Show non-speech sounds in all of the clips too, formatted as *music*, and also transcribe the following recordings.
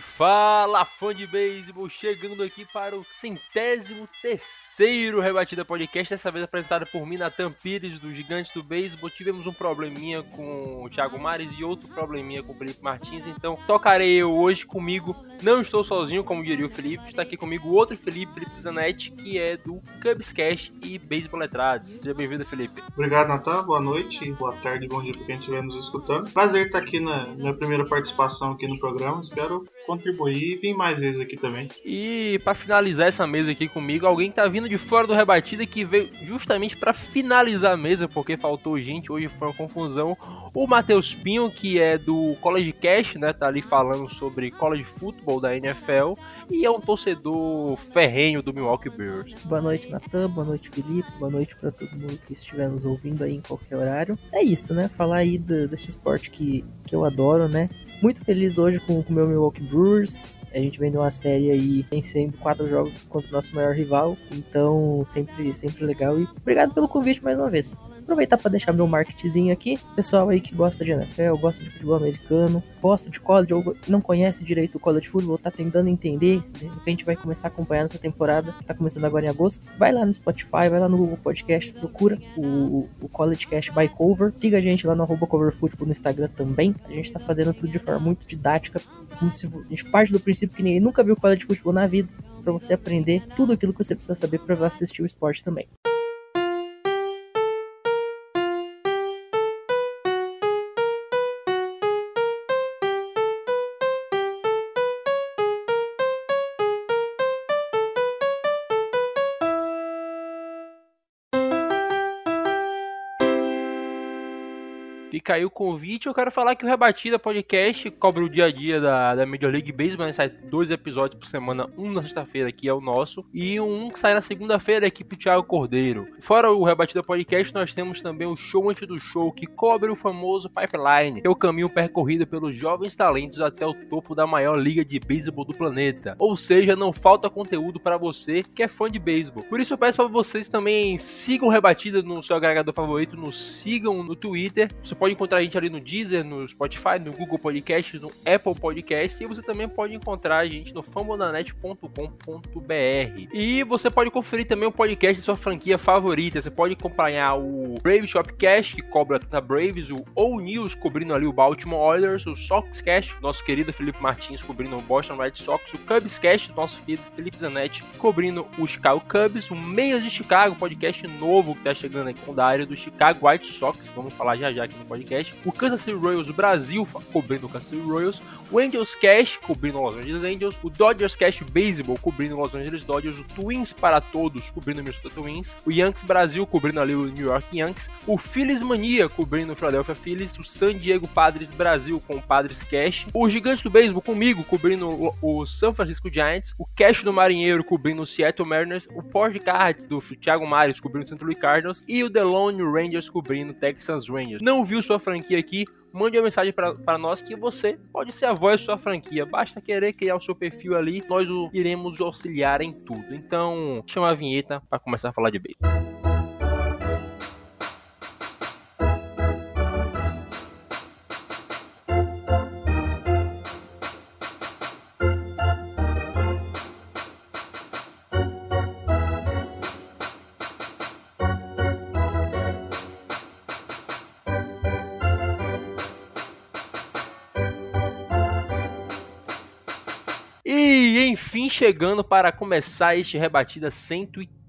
Fala fã de beisebol, chegando aqui para o centésimo terceiro Rebatida Podcast, dessa vez apresentado por mim, Natan Pires, do Gigantes do Beisebol. Tivemos um probleminha com o Thiago Mares e outro probleminha com o Felipe Martins, então tocarei eu hoje comigo. Não estou sozinho, como diria o Felipe, está aqui comigo outro Felipe, Felipe Zanetti, que é do Cubs Cash e Beisebol Letrados. Seja bem-vindo, Felipe. Obrigado, Natan. Boa noite, boa tarde, bom dia para quem estiver nos escutando. Prazer estar aqui na minha primeira participação aqui no programa. Espero contribuir e vir mais vezes aqui também. E para finalizar essa mesa aqui comigo, alguém que tá vindo de fora do rebatida que veio justamente para finalizar a mesa, porque faltou gente, hoje foi uma confusão. O Matheus Pinho, que é do College Cash, né, tá ali falando sobre college football da NFL e é um torcedor ferrenho do Milwaukee Bears. Boa noite, Natan. Boa noite, Felipe. Boa noite para todo mundo que estiver nos ouvindo aí em qualquer horário. É isso, né? Falar aí do, desse esporte que, que eu adoro, né? Muito feliz hoje com o meu Milwaukee Brewers. A gente vem de uma série aí vencendo quatro jogos contra o nosso maior rival. Então, sempre, sempre legal. E obrigado pelo convite mais uma vez. Aproveitar para deixar meu marketzinho aqui. Pessoal aí que gosta de NFL, gosta de futebol americano, gosta de college ou não conhece direito o college football, tá tentando entender. De repente vai começar a acompanhar nessa temporada, que tá começando agora em agosto. Vai lá no Spotify, vai lá no Google Podcast, procura o, o College Cast by Cover. Siga a gente lá no arroba Cover Football no Instagram também. A gente tá fazendo tudo de forma muito didática, como se a gente parte do princípio que ninguém nunca viu college football na vida, para você aprender tudo aquilo que você precisa saber para assistir o esporte também. Fica aí o convite. Eu quero falar que o Rebatida Podcast cobre o dia a dia da, da Major League Baseball. Né? Sai dois episódios por semana, um na sexta-feira, que é o nosso, e um que sai na segunda-feira, da equipe Thiago Cordeiro. Fora o Rebatida Podcast, nós temos também o Show Antes do Show, que cobre o famoso Pipeline, que é o caminho percorrido pelos jovens talentos até o topo da maior liga de beisebol do planeta. Ou seja, não falta conteúdo para você que é fã de beisebol. Por isso eu peço para vocês também sigam Rebatida no seu agregador favorito, nos sigam no Twitter. Você pode encontrar a gente ali no Deezer, no Spotify, no Google Podcast, no Apple Podcast e você também pode encontrar a gente no fambonanet.com.br. E você pode conferir também o podcast de sua franquia favorita. Você pode acompanhar o Brave Shopcast, que cobra a Braves, o All News cobrindo ali o Baltimore Oilers, o Soxcast, nosso querido Felipe Martins cobrindo o Boston Red Sox, o Cubscast, nosso querido Felipe Zanetti cobrindo o Chicago Cubs, o Meias de Chicago, podcast novo que tá chegando aqui com da área do Chicago White Sox, vamos falar já já aqui no podcast, o Kansas City Royals Brasil cobrindo o Kansas City Royals, o Angels Cash cobrindo Los Angeles Angels, o Dodgers Cash Baseball cobrindo Los Angeles Dodgers, o Twins para todos cobrindo Minnesota Twins, o Yankees Brasil cobrindo ali o New York Yankees, o Phillies Mania cobrindo o Philadelphia Phillies, o San Diego Padres Brasil com o Padres Cash, o Gigantes do Beisebol comigo cobrindo o, San Francisco Giants, o Cash do Marinheiro cobrindo o Seattle Mariners, o Cards do Thiago Mares cobrindo o St. Louis Cardinals e o The Lone Rangers cobrindo o Texas Rangers. Não viu sua franquia aqui? Mande uma mensagem para nós que você pode ser a voz da sua franquia. Basta querer criar o seu perfil ali, nós o iremos auxiliar em tudo. Então, chama a vinheta para começar a falar de beisebol. Chegando para começar este Rebatida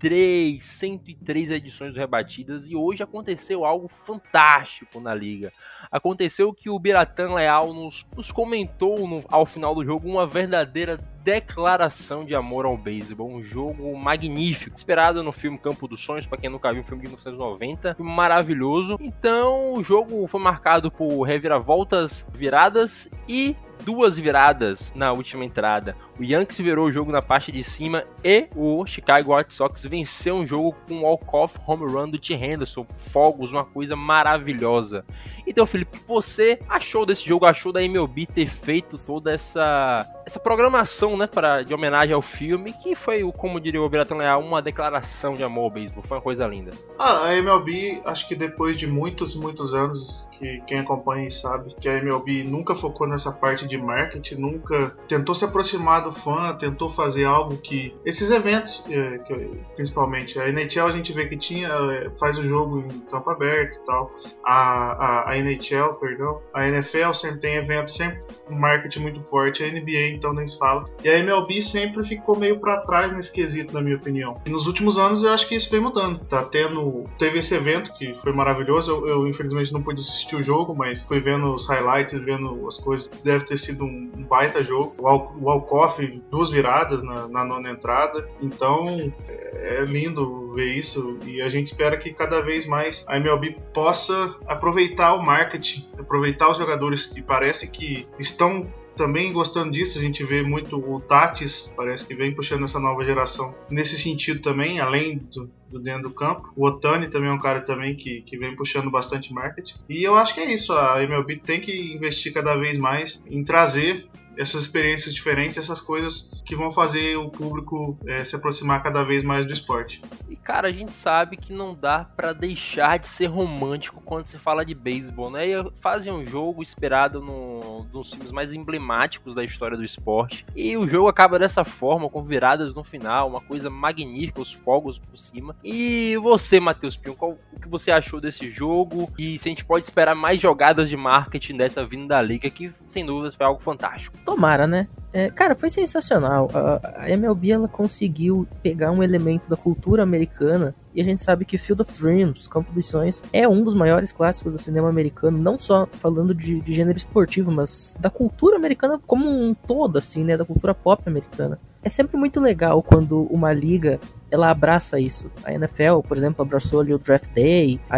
103, 103 edições Rebatidas e hoje aconteceu algo fantástico na liga. Aconteceu que o Biratan Leal nos, nos comentou no, ao final do jogo uma verdadeira declaração de amor ao beisebol, um jogo magnífico, inspirado no filme Campo dos Sonhos, para quem nunca viu, um filme de 1990, maravilhoso. Então, o jogo foi marcado por reviravoltas viradas e duas viradas na última entrada. O Yankees virou o jogo na parte de cima e o Chicago White Sox venceu um jogo com um walk-off home run do T. Henderson. Fogos, uma coisa maravilhosa. Então, Felipe, você achou desse jogo? Achou da MLB ter feito toda essa essa programação, né, para de homenagem ao filme, que foi, como diria o Biratão Leal, uma declaração de amor ao beisebol. Foi uma coisa linda. Ah, a MLB, acho que depois de muitos, muitos anos, que quem acompanha sabe que a MLB nunca focou nessa parte de marketing, nunca tentou se aproximar do fã, tentou fazer algo que esses eventos, que, principalmente a NHL a gente vê que tinha é, faz o jogo em campo aberto e tal, a, a, a NHL, perdão, a NFL sempre tem eventos, sempre um marketing muito forte, a NBA então nem se fala. E a MLB sempre ficou meio para trás nesse quesito, na minha opinião. E nos últimos anos eu acho que isso vem mudando. Tá tendo. Teve esse evento que foi maravilhoso. Eu, eu infelizmente não pude assistir o jogo, mas fui vendo os highlights, vendo as coisas. Deve ter sido um, um baita jogo. O walk-off, duas viradas na, na nona entrada. Então é lindo ver isso e a gente espera que cada vez mais a MLB possa aproveitar o marketing, aproveitar os jogadores que parece que estão também gostando disso, a gente vê muito o Tatis, parece que vem puxando essa nova geração nesse sentido também, além do, do dentro do campo. O Otani também é um cara também que, que vem puxando bastante marketing. E eu acho que é isso, a MLB tem que investir cada vez mais em trazer essas experiências diferentes, essas coisas que vão fazer o público é, se aproximar cada vez mais do esporte. E cara, a gente sabe que não dá para deixar de ser romântico quando se fala de beisebol, né? E fazem um jogo esperado no, nos filmes mais emblemáticos da história do esporte. E o jogo acaba dessa forma, com viradas no final, uma coisa magnífica, os fogos por cima. E você, Matheus Pinho, qual, o que você achou desse jogo? E se a gente pode esperar mais jogadas de marketing dessa vinda da liga, que sem dúvidas foi algo fantástico. Tomara, né? É, cara, foi sensacional. A, a MLB ela conseguiu pegar um elemento da cultura americana e a gente sabe que Field of Dreams, Campo dos Sonhos, é um dos maiores clássicos do cinema americano, não só falando de, de gênero esportivo, mas da cultura americana como um todo, assim, né? Da cultura pop americana. É sempre muito legal quando uma liga ela abraça isso. A NFL, por exemplo, abraçou ali o Draft Day, a,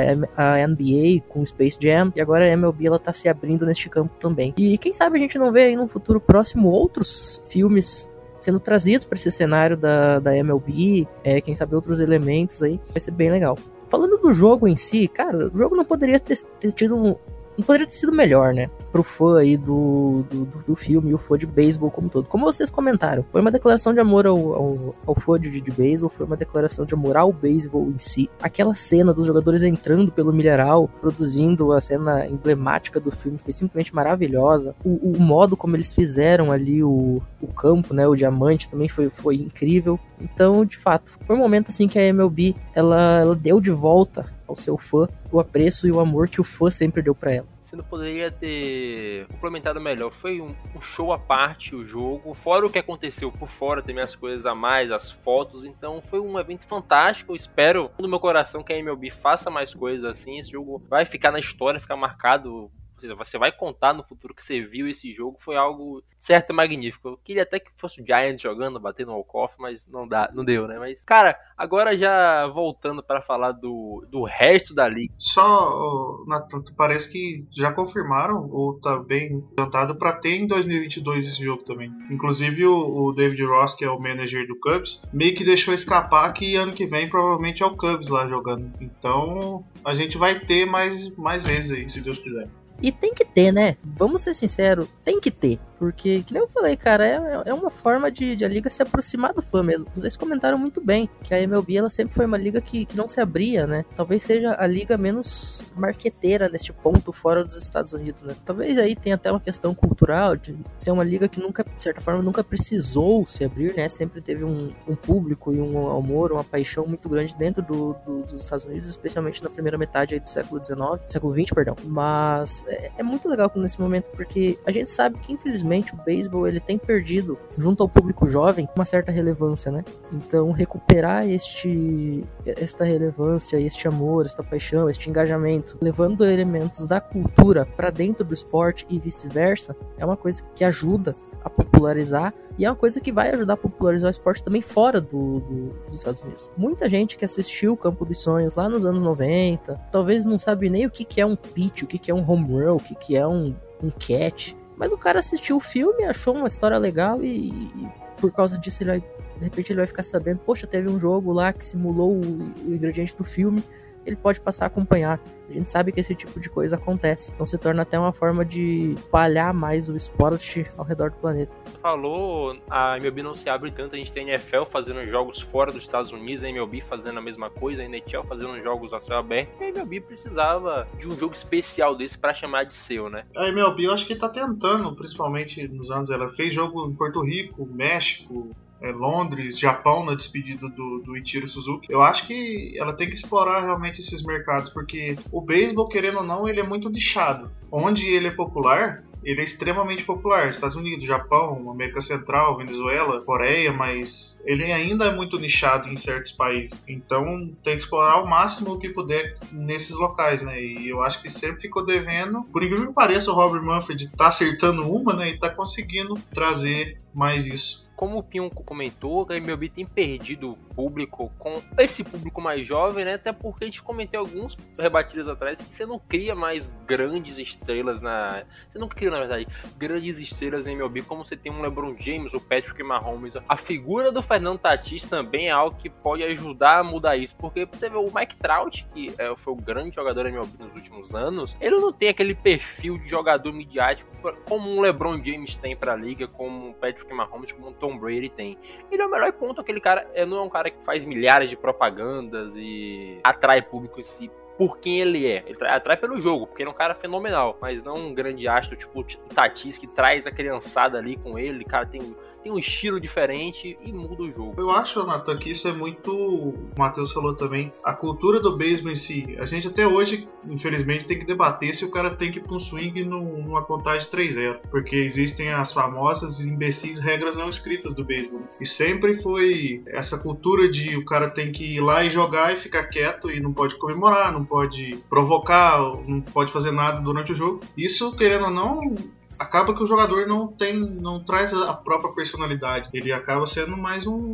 a NBA com Space Jam, e agora a MLB ela tá se abrindo neste campo também. E quem sabe a gente não vê aí no futuro próximo outros filmes sendo trazidos para esse cenário da, da MLB, é, quem sabe outros elementos aí, vai ser bem legal. Falando do jogo em si, cara, o jogo não poderia ter, ter tido um, não poderia ter sido melhor, né? Pro fã aí do, do, do filme e o fã de beisebol como todo. Como vocês comentaram, foi uma declaração de amor ao, ao, ao fã de, de beisebol, foi uma declaração de amor ao beisebol em si. Aquela cena dos jogadores entrando pelo milharal, produzindo a cena emblemática do filme, foi simplesmente maravilhosa. O, o modo como eles fizeram ali o, o campo, né, o diamante também foi, foi incrível. Então, de fato, foi um momento assim que a MLB ela, ela deu de volta ao seu fã o apreço e o amor que o fã sempre deu para ela não poderia ter complementado melhor. Foi um, um, show à parte o jogo, fora o que aconteceu por fora, tem as coisas a mais, as fotos. Então foi um evento fantástico. Eu espero no meu coração que a MLB faça mais coisas assim. Esse jogo vai ficar na história, ficar marcado você vai contar no futuro que você viu esse jogo, foi algo certo e magnífico. Eu queria até que fosse o Giant jogando, batendo no walk-off, mas não dá, não deu, né? Mas, cara, agora já voltando para falar do, do resto da liga. Só, Nathan, parece que já confirmaram, ou tá bem adiantado, para ter em 2022 esse jogo também. Inclusive o, o, David Ross, que é o manager do Cubs, meio que deixou escapar que ano que vem provavelmente é o Cubs lá jogando. Então a gente vai ter mais, mais vezes aí, se Deus quiser. E tem que ter, né? Vamos ser sinceros, tem que ter. Porque, que nem eu falei, cara, é, é uma forma de, de, a liga se aproximar do fã mesmo. Vocês comentaram muito bem que a MLB ela sempre foi uma liga que, que não se abria, né? Talvez seja a liga menos marqueteira neste ponto fora dos Estados Unidos, né? Talvez aí tenha até uma questão cultural de ser uma liga que nunca, de certa forma, nunca precisou se abrir, né? Sempre teve um, um público e um amor, uma paixão muito grande dentro do, do, dos Estados Unidos, especialmente na primeira metade do século XIX, século XX, perdão. Mas é, é muito legal nesse momento, porque a gente sabe que, infelizmente, o beisebol ele tem perdido junto ao público jovem uma certa relevância, né? Então recuperar este esta relevância, este amor, esta paixão, este engajamento, levando elementos da cultura para dentro do esporte e vice-versa, é uma coisa que ajuda a popularizar e é uma coisa que vai ajudar a popularizar o esporte também fora do, do, dos Estados Unidos. Muita gente que assistiu o Campo dos Sonhos lá nos anos 90, talvez não sabe nem o que, que é um pitch, o que, que é um home run, o que, que é um, um catch. Mas o cara assistiu o filme, achou uma história legal e, e por causa disso ele vai, de repente ele vai ficar sabendo, poxa, teve um jogo lá que simulou o, o ingrediente do filme ele pode passar a acompanhar. A gente sabe que esse tipo de coisa acontece. Então se torna até uma forma de palhar mais o esporte ao redor do planeta. Falou, a MLB não se abre tanto, a gente tem a NFL fazendo jogos fora dos Estados Unidos, a MLB fazendo a mesma coisa, a NHL fazendo jogos a céu aberto, e a MLB precisava de um jogo especial desse para chamar de seu, né? A MLB eu acho que tá tentando, principalmente nos anos, ela fez jogo em Porto Rico, México, é, Londres, Japão na despedida do, do Ichiro Suzuki. Eu acho que ela tem que explorar realmente esses mercados, porque o beisebol, querendo ou não, ele é muito nichado. Onde ele é popular, ele é extremamente popular. Estados Unidos, Japão, América Central, Venezuela, Coreia, mas ele ainda é muito nichado em certos países. Então tem que explorar ao máximo o que puder nesses locais, né? E eu acho que sempre ficou devendo. Por incrível que pareça, o Robert Manfred tá acertando uma, né? E tá conseguindo trazer mais isso como o Pinho comentou, a MLB tem perdido público com esse público mais jovem, né? Até porque a gente comentei alguns rebatidas atrás que você não cria mais grandes estrelas na. Você não cria, na verdade, grandes estrelas em MLB como você tem um LeBron James, o Patrick Mahomes. A figura do Fernando Tatis também é algo que pode ajudar a mudar isso. Porque você vê o Mike Trout, que é, foi o grande jogador da MLB nos últimos anos, ele não tem aquele perfil de jogador midiático como um LeBron James tem pra liga, como um Patrick Mahomes, como um Tom Brady tem. Ele é o melhor ponto, aquele cara é, não é um cara que faz milhares de propagandas e atrai público em si por quem ele é. Ele atrai pelo jogo, porque ele é um cara fenomenal, mas não um grande astro tipo o Tatis que traz a criançada ali com ele. Cara, tem, tem um estilo diferente e muda o jogo. Eu acho, Nathan, que isso é muito. O Matheus falou também. A cultura do beisebol em si. A gente até hoje, infelizmente, tem que debater se o cara tem que ir pra um swing numa contagem 3-0. Porque existem as famosas imbecis regras não escritas do beisebol. E sempre foi essa cultura de o cara tem que ir lá e jogar e ficar quieto e não pode comemorar, não pode provocar, não pode fazer nada durante o jogo. Isso, querendo ou não, acaba que o jogador não tem, não traz a própria personalidade. Ele acaba sendo mais um,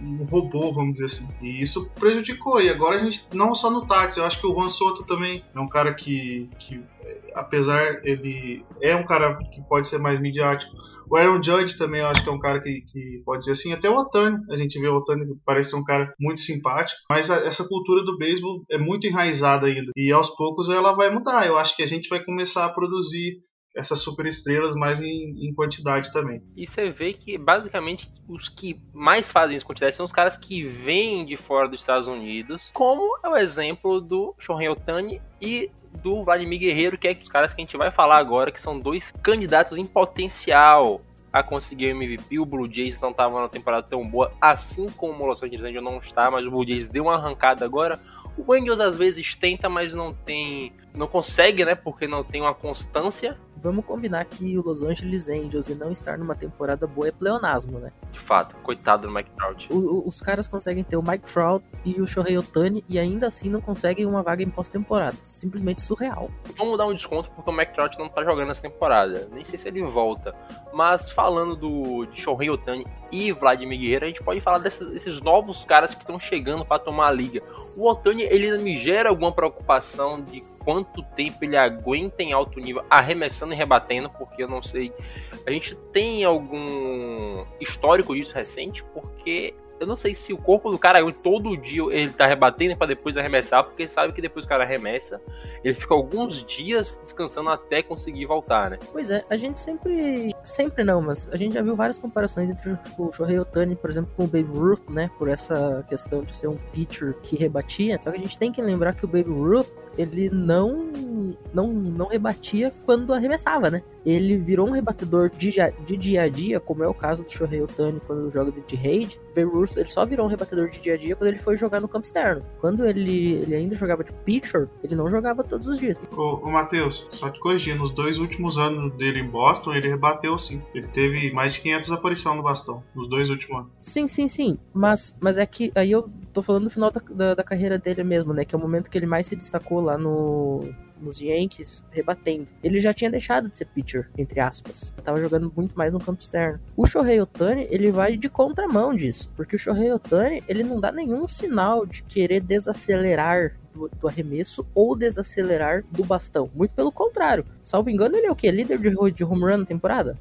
um robô, vamos dizer assim. E isso prejudicou. E agora a gente, não só no táxi, eu acho que o Juan Soto também é um cara que, que apesar ele é um cara que pode ser mais midiático o Aaron Judge também eu acho que é um cara que, que pode dizer assim. Até o Otani, a gente vê o Otani parece ser um cara muito simpático. Mas a, essa cultura do beisebol é muito enraizada ainda. E aos poucos ela vai mudar. Eu acho que a gente vai começar a produzir essas super estrelas mais em, em, quantidade também. E você vê que basicamente os que mais fazem isso quantidade são os caras que vêm de fora dos Estados Unidos, como é o exemplo do Shohei Otani e do Vladimir Guerreiro, que é os caras que a gente vai falar agora, que são dois candidatos em potencial a conseguir o MVP. O Blue Jays não estava numa temporada tão boa, assim como o Los Angeles Angels não está, mas o Blue Jays deu uma arrancada agora. O Angels às vezes tenta, mas não tem, não consegue, né? Porque não tem uma constância vamos combinar que o Los Angeles Angels e não estar numa temporada boa é pleonasmo, né? De fato, coitado do Mike Trout. O, os caras conseguem ter o Mike Trout e o Shohei Otani e ainda assim não conseguem uma vaga em pós-temporada. Simplesmente surreal. Vamos dar um desconto porque o Mike Trout não tá jogando essa temporada. Nem sei se ele volta. Mas falando do de Shohei Otani e Vladimir Guerreiro, a gente pode falar desses, desses novos caras que estão chegando para tomar a liga. O Otani, ele me gera alguma preocupação de quanto tempo ele aguenta em alto nível, arremessando e rebatendo, porque eu não sei. A gente tem algum histórico disso recente, porque eu não sei se o corpo do cara todo dia ele tá rebatendo para depois arremessar, porque sabe que depois o cara arremessa, ele fica alguns dias descansando até conseguir voltar, né? Pois é, a gente sempre, sempre não, mas a gente já viu várias comparações entre o Shohei Otani, por exemplo, com o Babe Ruth, né, por essa questão de ser um pitcher que rebatia, só que a gente tem que lembrar que o Babe Ruth ele não, não, não rebatia quando arremessava, né? Ele virou um rebatedor de, de dia a dia, como é o caso do Shohei Otani quando joga de raid. Beirut, ele só virou um rebatedor de dia a dia quando ele foi jogar no campo externo. Quando ele, ele ainda jogava de pitcher, ele não jogava todos os dias. Ô, ô Matheus, só te corrigindo, nos dois últimos anos dele em Boston, ele rebateu sim. Ele teve mais de 500 aparições no bastão, nos dois últimos anos. Sim, sim, sim. Mas, mas é que aí eu tô falando do final da, da, da carreira dele mesmo, né? Que é o momento que ele mais se destacou lá no, nos Yankees rebatendo. Ele já tinha deixado de ser pitcher, entre aspas. Tava jogando muito mais no campo externo. O Shohei Otani, ele vai de contramão disso, porque o Shohei Otani, ele não dá nenhum sinal de querer desacelerar do, do, arremesso ou desacelerar do bastão. Muito pelo contrário. Salvo engano, ele é o quê? Líder de, de home run na temporada?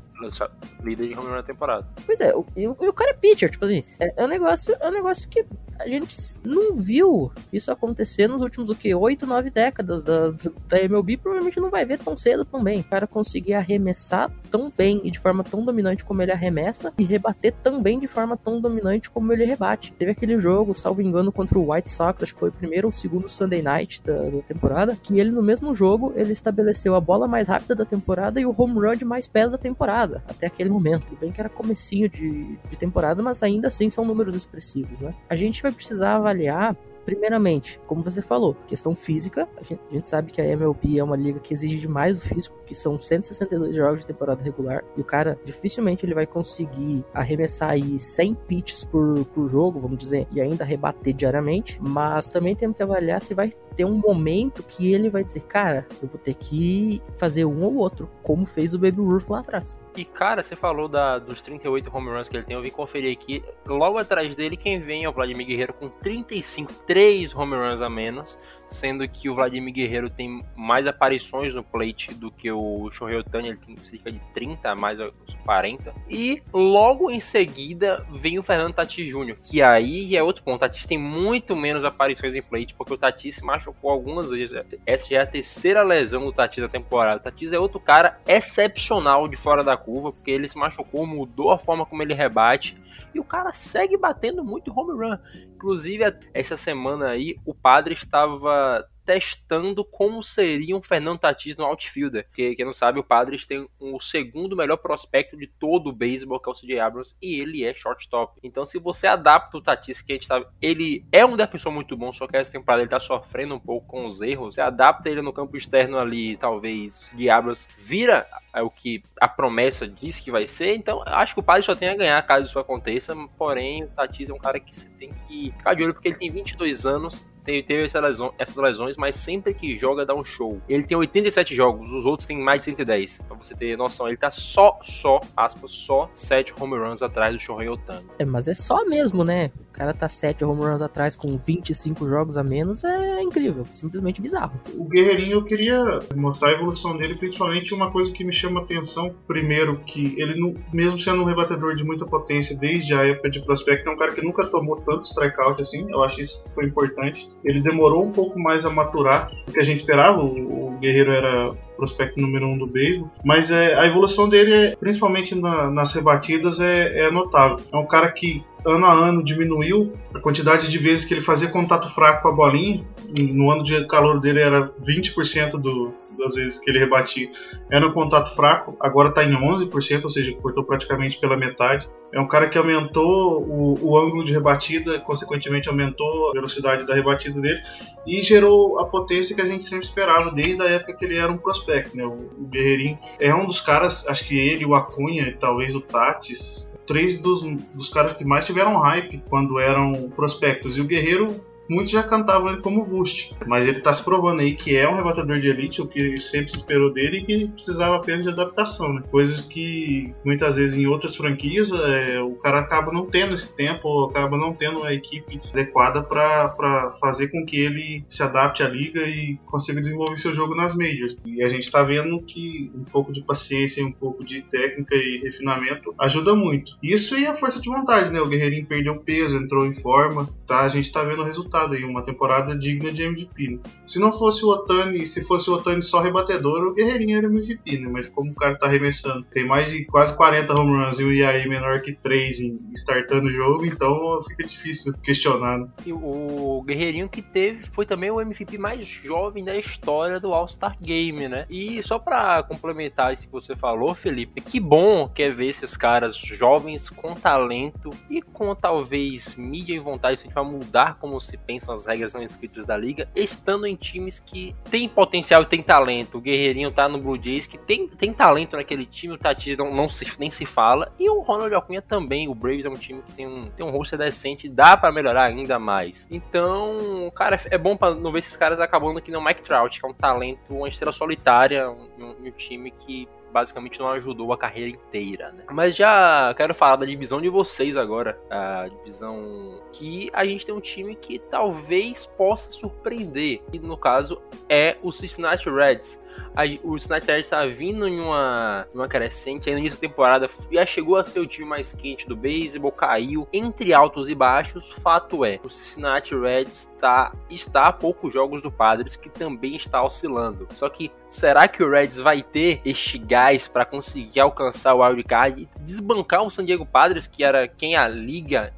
Líder de home run na temporada. Pois é, o, o, o cara é pitcher, tipo assim, é, é, um negócio, é um negócio que a gente não viu isso acontecer nos últimos, o quê? 8, 9 décadas da, da MLB, provavelmente não vai ver tão cedo também. O cara conseguir arremessar tão bem e de forma tão dominante como ele arremessa e rebater também de forma tão dominante como ele rebate. Teve aquele jogo, salvo engano, contra o White Sox, acho que foi o primeiro ou segundo Sunday Night da, da temporada, que ele no mesmo jogo, ele estabeleceu a bola mais rápida da temporada e o home run de mais pés da temporada, até aquele momento. Bem que era comecinho de, de temporada, mas ainda assim são números expressivos, né? A gente vai precisar avaliar Primeiramente, como você falou, questão física. A gente, a gente, sabe que a MLB é uma liga que exige demais do físico, que são 162 jogos de temporada regular. E o cara dificilmente ele vai conseguir arremessar aí 100 pitches por, por jogo, vamos dizer, e ainda rebater diariamente. Mas também temos que avaliar se vai ter um momento que ele vai dizer, cara, eu vou ter que fazer um ou outro, como fez o Baby Ruth lá atrás. E cara, você falou da, dos 38 home runs que ele tem, eu vim conferir aqui. Logo atrás dele, quem vem é o Vladimir Guerreiro com 35, 3 home runs a menos sendo que o Vladimir Guerreiro tem mais aparições no plate do que o Shohei Otani, ele tem cerca de 30, mais 40. E logo em seguida vem o Fernando Tatis Jr., que aí é outro ponto. O Tatis tem muito menos aparições em plate, porque o Tatis se machucou algumas vezes. Essa já é a terceira lesão do Tatis na temporada. O Tatis é outro cara excepcional de fora da curva, porque ele se machucou, mudou a forma como ele rebate, e o cara segue batendo muito home run. Inclusive, essa semana aí, o padre estava testando como seria um Fernando Tatis no outfielder. Porque, quem não sabe, o Padres tem o segundo melhor prospecto de todo o beisebol, que é o CJ Abrams, e ele é shortstop. Então, se você adapta o Tatis, que a gente tá, ele é um defensor muito bom, só que essa temporada ele tá sofrendo um pouco com os erros, você adapta ele no campo externo ali, talvez o CJ Abrams vira é o que a promessa diz que vai ser, então acho que o Padres só tem a ganhar caso isso aconteça, porém o Tatis é um cara que você tem que ficar de olho, porque ele tem 22 anos, teve essa lesão, essas lesões, mas sempre que joga dá um show. Ele tem 87 jogos, os outros têm mais de 110. Pra você ter noção, ele tá só, só, aspas, só 7 home runs atrás do Shohei Otani. É, mas é só mesmo, né? O cara tá 7 home runs atrás com 25 jogos a menos, é incrível, simplesmente bizarro. O Guerreirinho, eu queria mostrar a evolução dele, principalmente uma coisa que me chama atenção. Primeiro, que ele, mesmo sendo um rebatedor de muita potência desde a época de prospecto, é um cara que nunca tomou tanto strikeout assim. Eu acho isso que foi importante. Ele demorou um pouco mais a maturar do que a gente esperava. O, Guerreiro era prospecto número um do beisebol, mas é, a evolução dele, é, principalmente na, nas rebatidas, é, é notável. É um cara que ano a ano diminuiu a quantidade de vezes que ele fazia contato fraco com a bolinha. No ano de calor dele era 20% do, das vezes que ele rebatia era um contato fraco, agora está em 11%, ou seja, cortou praticamente pela metade. É um cara que aumentou o, o ângulo de rebatida, consequentemente aumentou a velocidade da rebatida dele e gerou a potência que a gente sempre esperava desde a época que ele era um prospect. Né? O, o Guerreirinho é um dos caras, acho que ele, o Acunha e talvez o Tatis, três dos, dos caras que mais tiveram hype quando eram prospectos. E o Guerreiro muitos já cantavam ele como boost, mas ele está se provando aí que é um rebatedor de elite, o que sempre se esperou dele e que precisava apenas de adaptação, né? Coisas que muitas vezes em outras franquias é, o cara acaba não tendo esse tempo, acaba não tendo uma equipe adequada para fazer com que ele se adapte à liga e consiga desenvolver seu jogo nas majors. E a gente está vendo que um pouco de paciência e um pouco de técnica e refinamento ajuda muito. Isso e a força de vontade, né? O Guerreirinho perdeu peso, entrou em forma, tá? A gente está vendo o resultado aí, uma temporada digna de MVP. Né? Se não fosse o Otani, se fosse o Otani só rebatedor, o Guerreirinho era MVP, né? Mas como o cara tá arremessando, tem mais de quase 40 home runs e ERA menor que 3 em startando o jogo, então fica difícil questionar. Né? E o Guerreirinho que teve foi também o MVP mais jovem da história do All-Star Game, né? E só para complementar isso que você falou, Felipe, que bom que é ver esses caras jovens com talento e com talvez mídia e vontade de mudar como se pensam as regras não escritas da liga, estando em times que tem potencial e tem talento. O Guerreirinho tá no Blue Jays, que tem, tem talento naquele time, o Tatis não, não se, nem se fala. E o Ronald Acunha também. O Braves é um time que tem um, tem um roster decente, dá para melhorar ainda mais. Então, cara, é bom para não ver esses caras acabando aqui no Mike Trout, que é um talento, uma estrela solitária, um, um time que basicamente não ajudou a carreira inteira, né? Mas já quero falar da divisão de vocês agora, a divisão que a gente tem um time que talvez possa surpreender, e no caso é o Cincinnati Reds a, o Cincinnati Reds tá vindo em uma, uma crescente. Aí no início da temporada já chegou a ser o time mais quente do beisebol, caiu entre altos e baixos. Fato é, o Cincinnati Reds tá, está a poucos jogos do Padres, que também está oscilando. Só que será que o Reds vai ter este gás para conseguir alcançar o wildcard e desbancar o San Diego Padres, que era quem a liga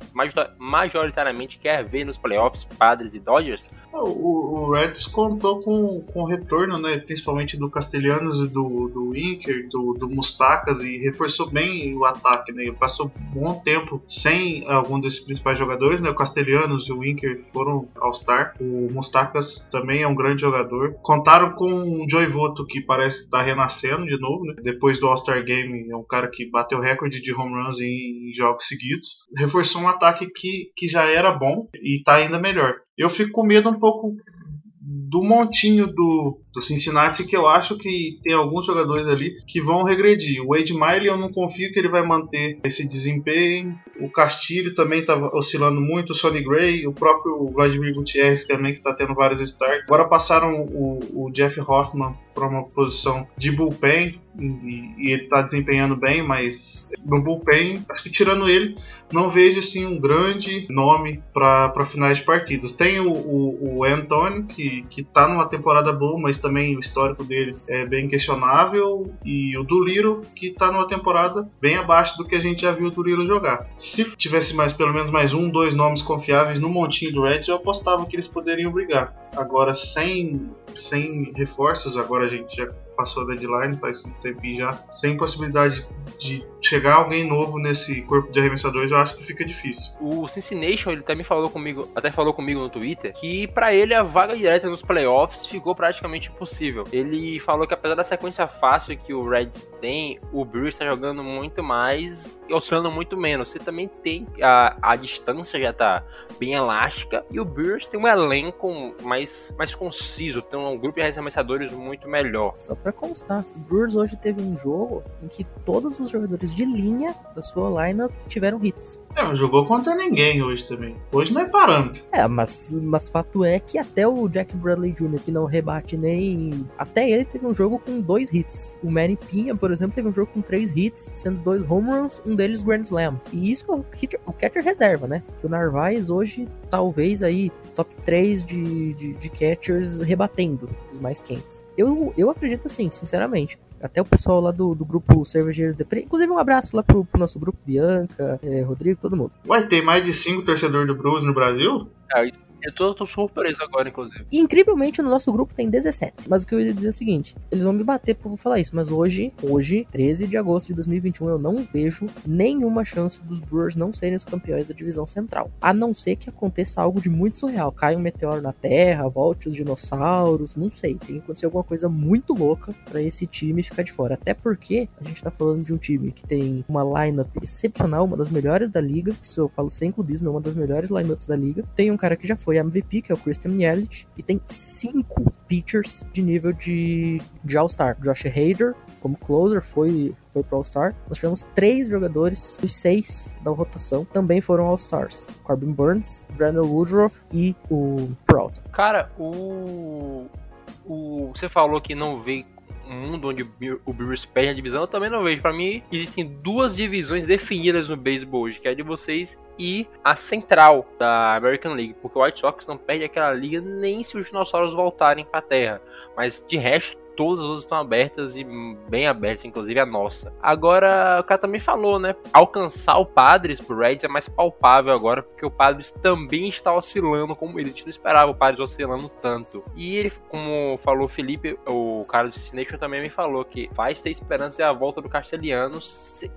majoritariamente quer ver nos playoffs, Padres e Dodgers? O, o Reds contou com, com retorno, né, principalmente do Castelhanos e do, do Inker, do, do Mustacas, e reforçou bem o ataque. Né, passou um bom tempo sem algum desses principais jogadores. Né, o Castelhanos e o Inker foram All-Star. O Mustacas também é um grande jogador. Contaram com o Joey Voto, que parece estar tá renascendo de novo. Né, depois do All-Star Game, é um cara que bateu recorde de home runs em, em jogos seguidos. Reforçou um ataque que, que já era bom e está ainda melhor. Eu fico com medo um pouco do montinho do, do Cincinnati que eu acho que tem alguns jogadores ali que vão regredir. O Wade Miley eu não confio que ele vai manter esse desempenho. O Castilho também está oscilando muito. O Sonny Gray, o próprio Vladimir Gutierrez também que está tendo vários starts. Agora passaram o, o Jeff Hoffman para uma posição de bullpen e, ele está desempenhando bem, mas no bullpen, acho que tirando ele, não vejo assim um grande nome para finais de partidas. Tem o, o, o Anthony, que, que tá numa temporada boa, mas também o histórico dele é bem questionável, e o Duliro, que está numa temporada bem abaixo do que a gente já viu o Duliro jogar. Se tivesse mais pelo menos mais um, dois nomes confiáveis no montinho do Reds, eu apostava que eles poderiam brigar. Agora, sem, sem reforços, agora a gente já passou a deadline faz um tempinho já, sem possibilidade de chegar alguém novo nesse corpo de arremessadores, eu acho que fica difícil. O Cincinnati, ele até me falou comigo, até falou comigo no Twitter, que para ele a vaga direta nos playoffs ficou praticamente impossível. Ele falou que apesar da sequência fácil que o Reds tem, o Brewers está jogando muito mais e oscilando muito menos. Você também tem a, a distância já tá bem elástica e o Brewers tem um elenco mais, mais conciso, tem um grupo de arremessadores muito melhor. Só para constar, o Brewers hoje teve um jogo em que todos os jogadores de linha da sua lineup tiveram hits. É, não jogou contra ninguém hoje também. Hoje não é parâmetro. É, mas, mas fato é que até o Jack Bradley Jr., que não rebate nem. Até ele teve um jogo com dois hits. O Manny Pinha, por exemplo, teve um jogo com três hits, sendo dois home runs, um deles Grand Slam. E isso é o catcher reserva, né? O Narvaez hoje, talvez aí, top 3 de, de, de catchers rebatendo, os mais quentes. Eu, eu acredito assim, sinceramente. Até o pessoal lá do, do grupo Cervejeiros Depre. Inclusive, um abraço lá pro, pro nosso grupo, Bianca, é, Rodrigo, todo mundo. Vai ter mais de cinco torcedores do Blues no Brasil? É, isso eu tô, tô surpreso agora, inclusive. E, incrivelmente, no nosso grupo tem 17. Mas o que eu ia dizer é o seguinte: eles vão me bater por falar isso, mas hoje, hoje, 13 de agosto de 2021, eu não vejo nenhuma chance dos Brewers não serem os campeões da divisão central. A não ser que aconteça algo de muito surreal. Caia um meteoro na Terra, volte os dinossauros, não sei. Tem que acontecer alguma coisa muito louca para esse time ficar de fora. Até porque a gente tá falando de um time que tem uma lineup excepcional, uma das melhores da liga. Isso eu falo sem clubismo, é uma das melhores lineups da liga. Tem um cara que já foi MVP, que é o Christian Yelich, e tem cinco pitchers de nível de, de All-Star. Josh Hader, como closer, foi, foi pro All-Star. Nós tivemos três jogadores, os seis da rotação, também foram All-Stars. Corbin Burns, Brandon Woodruff e o Prout. Cara, o... o... Você falou que não veio mundo onde o Brewers perde a divisão, eu também não vejo. Para mim, existem duas divisões definidas no beisebol hoje, que é a de vocês e a central da American League, porque o White Sox não perde aquela liga nem se os dinossauros voltarem para a Terra. Mas de resto, todas as outras estão abertas e bem abertas, inclusive a nossa. Agora, o cara também falou, né? Alcançar o Padres pro Reds é mais palpável agora, porque o Padres também está oscilando como ele. Não esperava o Padres oscilando tanto. E ele, como falou o Felipe, o cara do Destination também me falou que faz ter esperança a volta do Castelhano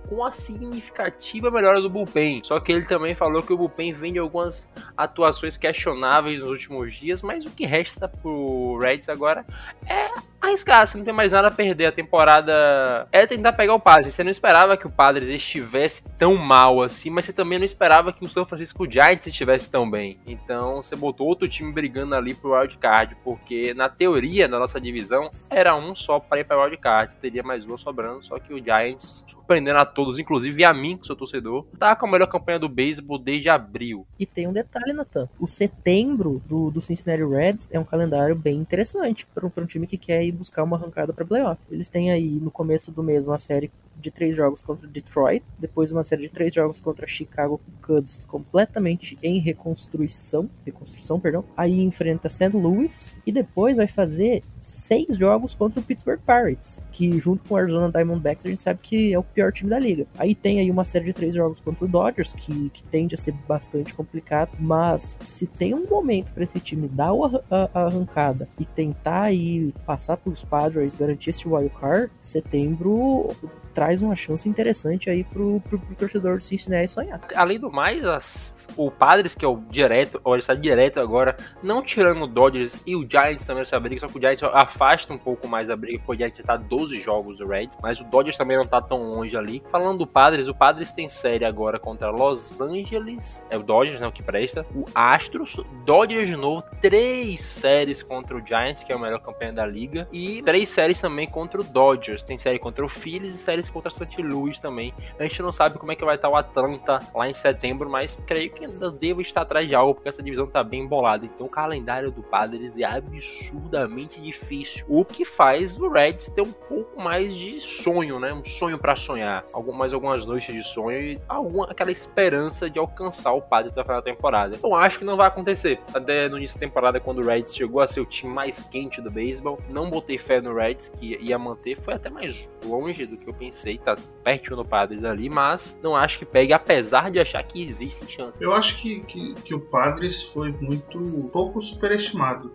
com a significativa melhora do Bullpen. Só que ele também falou que o Bullpen vem de algumas atuações questionáveis nos últimos dias, mas o que resta pro Reds agora é arriscar, você não tem mais nada a perder. A temporada é tentar pegar o Padres. Você não esperava que o Padres estivesse tão mal assim, mas você também não esperava que o São Francisco Giants estivesse tão bem. Então você botou outro time brigando ali pro wildcard, porque na teoria, na nossa divisão, era um só para ir para o wildcard. Teria mais duas sobrando, só que o Giants, surpreendendo a todos, inclusive a mim, que sou torcedor, tá com a melhor campanha do beisebol desde abril. E tem um detalhe, Natan. O setembro do, do Cincinnati Reds é um calendário bem interessante para um, um time que quer ir buscar uma arrancada para playoff. Eles têm aí no começo do mês uma série de três jogos contra Detroit, depois uma série de três jogos contra Chicago Cubs completamente em reconstrução, reconstrução, perdão. Aí enfrenta St. Louis e depois vai fazer seis jogos contra o Pittsburgh Pirates, que junto com o Arizona Diamondbacks a gente sabe que é o pior time da liga. Aí tem aí uma série de três jogos contra o Dodgers, que, que tende a ser bastante complicado, mas se tem um momento para esse time dar a, a, arrancada e tentar aí passar pelos Padres, garantir esse wild card, setembro traz uma chance interessante aí pro, pro, pro torcedor do Cincinnati sonhar. Além do mais, as, o Padres, que é o direto, ele está direto agora, não tirando o Dodgers e o Giants também nessa briga, só que o Giants afasta um pouco mais a briga, porque o Giants tá 12 jogos do Reds, mas o Dodgers também não tá tão longe ali. Falando do Padres, o Padres tem série agora contra Los Angeles, é o Dodgers, né, o que presta, o Astros, Dodgers de novo, três séries contra o Giants, que é o melhor campeão da liga, e três séries também contra o Dodgers, tem série contra o Phillies e série contra St. Louis também. A gente não sabe como é que vai estar o Atlanta lá em setembro, mas creio que ainda deva estar atrás de algo, porque essa divisão tá bem embolada. Então o calendário do Padres é absurdamente difícil. O que faz o Reds ter um pouco mais de sonho, né? Um sonho para sonhar. Algum, mais algumas noites de sonho e alguma, aquela esperança de alcançar o Padres até final da temporada. Eu acho que não vai acontecer. Até no início da temporada, quando o Reds chegou a ser o time mais quente do beisebol, não botei fé no Reds, que ia manter. Foi até mais longe do que eu pensei tá perto no Padres ali, mas não acho que pegue, apesar de achar que existe chance. Eu acho que, que, que o Padres foi muito pouco superestimado.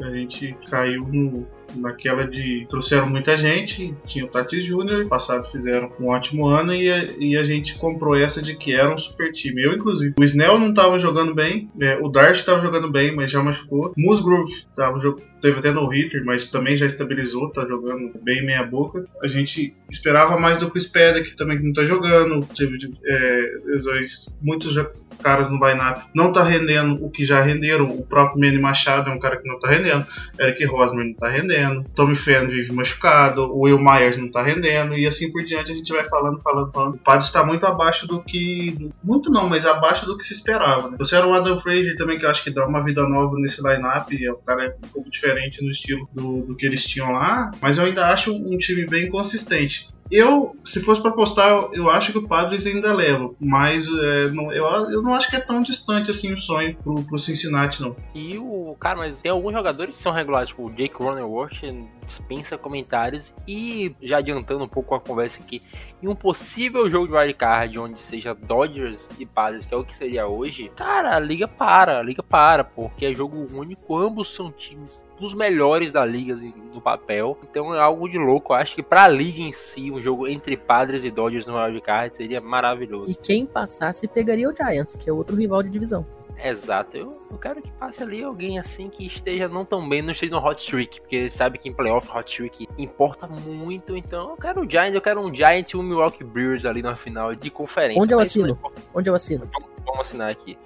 A gente caiu no, naquela de trouxeram muita gente, tinha o Tatis Júnior, passado fizeram um ótimo ano e a, e a gente comprou essa de que era um super time. Eu, inclusive. O Snell não estava jogando bem, é, o Darcy estava jogando bem, mas já machucou. Musgrove tava, teve até no hitter, mas também já estabilizou, tá jogando bem meia boca. A gente esperava mais do Chris Peda, que também não tá jogando. Teve é, muitos caras no lineup não tá rendendo o que já renderam. O próprio Manny Machado é um cara que não tá rendendo. Eric Rosmer não tá rendendo rendendo, Tommy Fenn vive machucado, o Will Myers não tá rendendo, e assim por diante a gente vai falando, falando, falando. O Padres está muito abaixo do que. Muito não, mas abaixo do que se esperava. Né? Você era o Adam Frazier também, que eu acho que dá uma vida nova nesse line-up, é um cara um pouco diferente no estilo do, do que eles tinham lá, mas eu ainda acho um time bem consistente. Eu, se fosse para apostar, eu acho que o Padres ainda leva, mas é, não, eu, eu não acho que é tão distante assim o sonho pro, pro Cincinnati, não. E o cara, mas tem alguns jogadores que são regulares, tipo o Jake Cronenworth dispensa comentários e já adiantando um pouco a conversa aqui, em um possível jogo de wildcard onde seja Dodgers e Padres, que é o que seria hoje, cara, a liga para, a liga para, porque é jogo único, ambos são times dos melhores da liga assim, no papel. Então é algo de louco. Eu acho que pra liga em si, um jogo entre Padres e Dodgers no wildcard seria maravilhoso. E quem passasse pegaria o Giants, que é outro rival de divisão. Exato, eu, eu quero que passe ali alguém assim que esteja não tão bem, não esteja no hot streak, porque sabe que em playoff hot streak importa muito, então eu quero o Giants, eu quero um Giants e um Milwaukee Brewers ali na final de conferência. Onde eu assino? Onde eu assino? Vamos assinar aqui.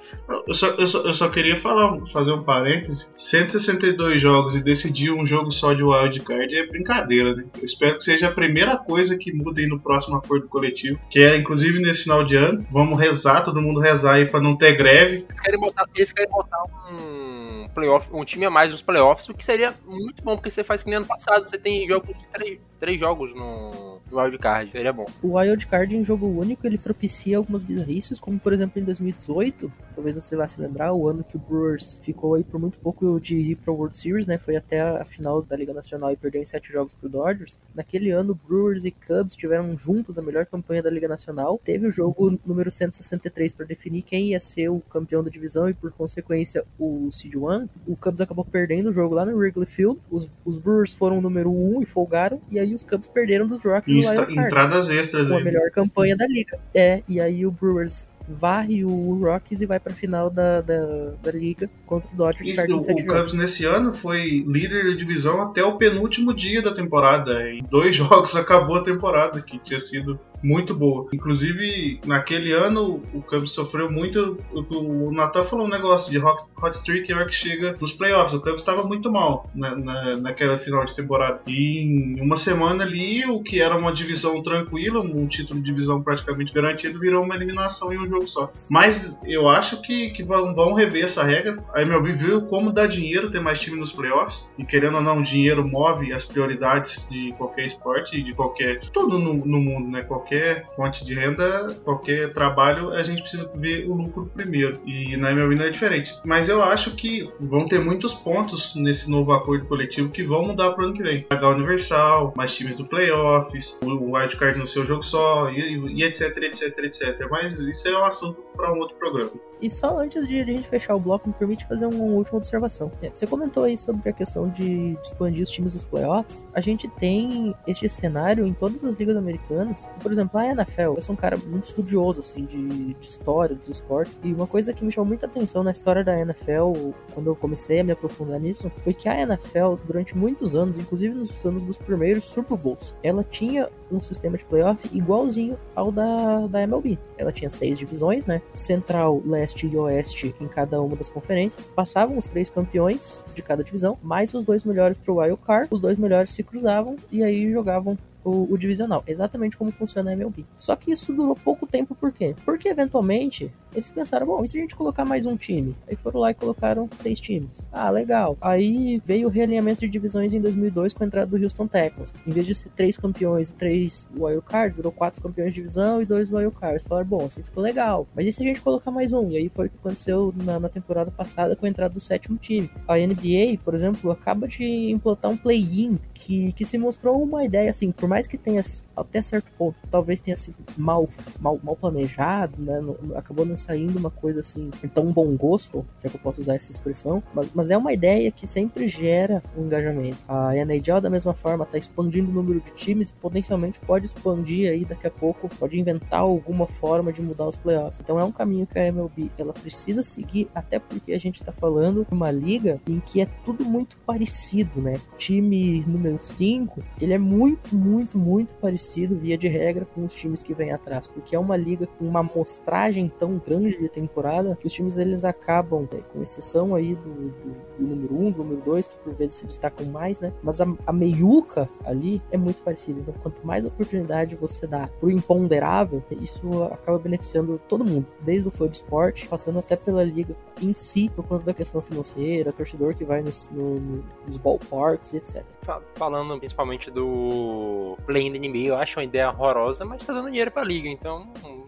Eu só, eu só, eu só queria falar, fazer um parêntese. 162 jogos e decidir um jogo só de wildcard é brincadeira, né? Eu espero que seja a primeira coisa que mudem no próximo acordo coletivo, que é inclusive nesse final de ano. Vamos rezar, todo mundo rezar aí pra não ter greve. Eles querem botar, eles querem botar um playoff, um time a mais nos playoffs, o que seria muito bom, porque você faz que nem ano passado, você tem jogos de três, três jogos no, no wildcard, seria bom. O wildcard em jogo único, ele propicia algumas bizarrices, como por exemplo em 2018, talvez você vá se lembrar, o ano que o Brewers ficou aí por muito pouco de ir para o World Series, né? Foi até a final da Liga Nacional e perdeu em sete jogos pro Dodgers. Naquele ano, Brewers e Cubs tiveram juntos a melhor campanha da Liga Nacional. Teve o jogo número 163 para definir quem ia ser o campeão da divisão e, por consequência, o Seed One. O Cubs acabou perdendo o jogo lá no Wrigley Field. Os, os Brewers foram o número 1 um e folgaram. E aí os Cubs perderam dos Rockies. Entradas extras Com a melhor campanha da liga. É, e aí o Brewers varre o Rockies e vai pra final da, da, da liga contra o Dodgers Isso, o jogos. Cubs nesse ano foi líder da divisão até o penúltimo dia da temporada. Em dois *laughs* jogos acabou a temporada, que tinha sido muito boa. Inclusive, naquele ano, o Cubs sofreu muito. O, Natan falou um negócio de hot, hot streak hora que chega nos playoffs. O Cubs estava muito mal na, na, naquela final de temporada. E em uma semana ali, o que era uma divisão tranquila, um título de divisão praticamente garantido, virou uma eliminação em um jogo só. Mas eu acho que, que vão, vão rever essa regra. A MLB viu como dá dinheiro ter mais time nos playoffs. E querendo ou não, dinheiro move as prioridades de qualquer esporte, de qualquer. tudo no, no mundo, né? Qualquer fonte de renda, qualquer trabalho, a gente precisa ver o lucro primeiro. E na MLB não é diferente. Mas eu acho que vão ter muitos pontos nesse novo acordo coletivo que vão mudar para o ano que vem. Pagar universal, mais times do playoffs, o wildcard no seu jogo só, e, e etc, etc, etc. Mas isso é um assunto para um outro programa. E só antes de a gente fechar o bloco, me permite fazer uma última observação. É, Você comentou aí sobre a questão de expandir os times dos playoffs. A gente tem este cenário em todas as ligas americanas. Por exemplo, a NFL, eu sou um cara muito estudioso, assim, de, de história dos esportes. E uma coisa que me chamou muita atenção na história da NFL, quando eu comecei a me aprofundar nisso, foi que a NFL, durante muitos anos, inclusive nos anos dos primeiros Super Bowls, ela tinha um sistema de playoff igualzinho ao da, da MLB. Ela tinha seis divisões, né? Central, leste e oeste em cada uma das conferências. Passavam os três campeões de cada divisão, mais os dois melhores pro Wild Card. Os dois melhores se cruzavam e aí jogavam o, o divisional, exatamente como funciona a MLB. Só que isso durou pouco tempo, por quê? Porque eventualmente eles pensaram, bom, e se a gente colocar mais um time? Aí foram lá e colocaram seis times. Ah, legal. Aí veio o realinhamento de divisões em 2002 com a entrada do Houston Texans. Em vez de ser três campeões e três wild cards, virou quatro campeões de divisão e dois wild cards. Falaram, bom, assim ficou legal. Mas e se a gente colocar mais um? E aí foi o que aconteceu na, na temporada passada com a entrada do sétimo time. A NBA, por exemplo, acaba de implantar um play-in que, que se mostrou uma ideia, assim, por mais que tenha até certo ponto, talvez tenha sido mal, mal, mal planejado, né? Acabou não saindo uma coisa assim, em tão bom gosto, se é que eu posso usar essa expressão, mas, mas é uma ideia que sempre gera um engajamento. A NHL, da mesma forma, está expandindo o número de times e potencialmente pode expandir aí daqui a pouco, pode inventar alguma forma de mudar os playoffs. Então é um caminho que a MLB ela precisa seguir, até porque a gente está falando de uma liga em que é tudo muito parecido, né? Time número 5, ele é muito, muito, muito parecido, via de regra, com os times que vêm atrás, porque é uma liga com uma amostragem tão grande de temporada que os times eles acabam, né, com exceção aí do, do, do número 1, um, do número 2, que por vezes se destacam mais, né? Mas a, a meiuca ali é muito parecida. Então, quanto mais oportunidade você dá pro imponderável, isso acaba beneficiando todo mundo, desde o fã de esporte, passando até pela liga em si, por conta da questão financeira, torcedor que vai nos, no, nos ballparks etc. Fa- Falando principalmente do play NBA, eu acho uma ideia horrorosa, mas tá dando dinheiro pra liga, então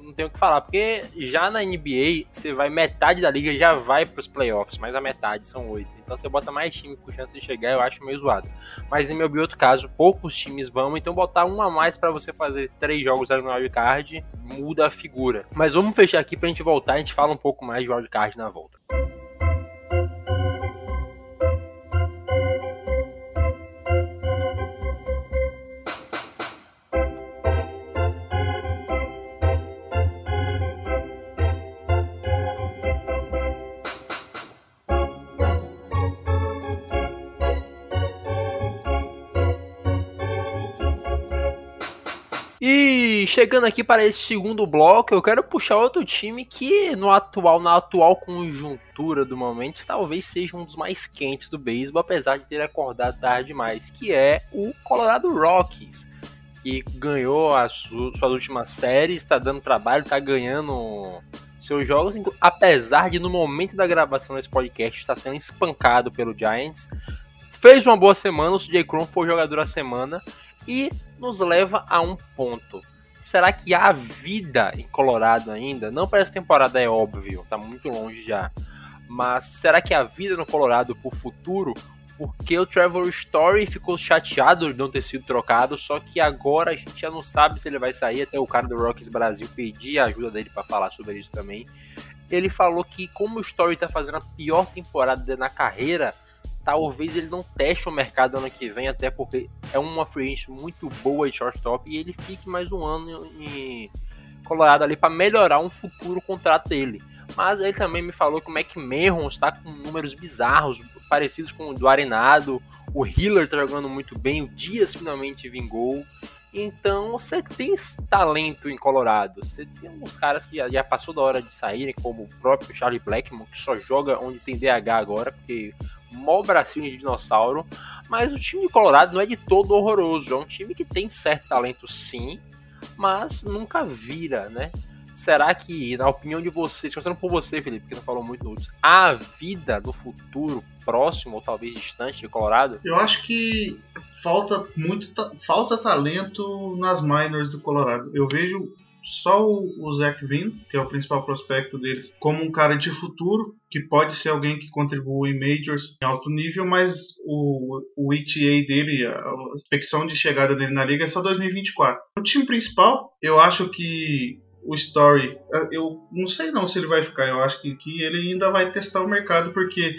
não tenho o que falar. Porque já na NBA, você vai, metade da liga já vai pros playoffs, mas a metade são oito. Então você bota mais time com chance de chegar, eu acho meio zoado. Mas em meu outro caso, poucos times vão, então botar um a mais pra você fazer três jogos ali no wildcard muda a figura. Mas vamos fechar aqui pra gente voltar, a gente fala um pouco mais de wildcard na volta. Chegando aqui para esse segundo bloco, eu quero puxar outro time que no atual, na atual conjuntura do momento, talvez seja um dos mais quentes do beisebol, apesar de ter acordado tarde demais, que é o Colorado Rockies, que ganhou as su- suas últimas séries, está dando trabalho, está ganhando seus jogos, apesar de no momento da gravação desse podcast estar sendo espancado pelo Giants. Fez uma boa semana, o CJ Cron foi jogador da semana e nos leva a um ponto. Será que há vida em Colorado ainda? Não para essa temporada, é óbvio, tá muito longe já. Mas será que há vida no Colorado pro futuro? Porque o Trevor Story ficou chateado de não ter sido trocado, só que agora a gente já não sabe se ele vai sair. Até o cara do Rockies Brasil pedir a ajuda dele para falar sobre isso também. Ele falou que, como o Story tá fazendo a pior temporada na carreira, talvez ele não teste o mercado ano que vem, até porque é uma free muito boa de shortstop e ele fique mais um ano em Colorado ali para melhorar um futuro contrato dele. Mas ele também me falou que o McMahon está com números bizarros, parecidos com o do Arenado. O Hiller está jogando muito bem, o Dias finalmente vingou. Então você tem talento em Colorado. Você tem uns caras que já, já, passou da hora de saírem, como o próprio Charlie Blackmon, que só joga onde tem DH agora, porque mó bracinho de dinossauro. Mas o time de Colorado não é de todo horroroso. É um time que tem certo talento sim, mas nunca vira, né? Será que, na opinião de vocês, começando por você, Felipe, que não falou muito no há vida do futuro próximo ou talvez distante de Colorado? Eu acho que falta muito falta talento nas minors do Colorado. Eu vejo só o, Zach Vin, que é o principal prospecto deles, como um cara de futuro, que pode ser alguém que contribua em majors em alto nível, mas o, o ETA dele, a expectação de chegada dele na liga é só 2024. O time principal, eu acho que o Story, eu não sei não se ele vai ficar, eu acho que, que ele ainda vai testar o mercado, porque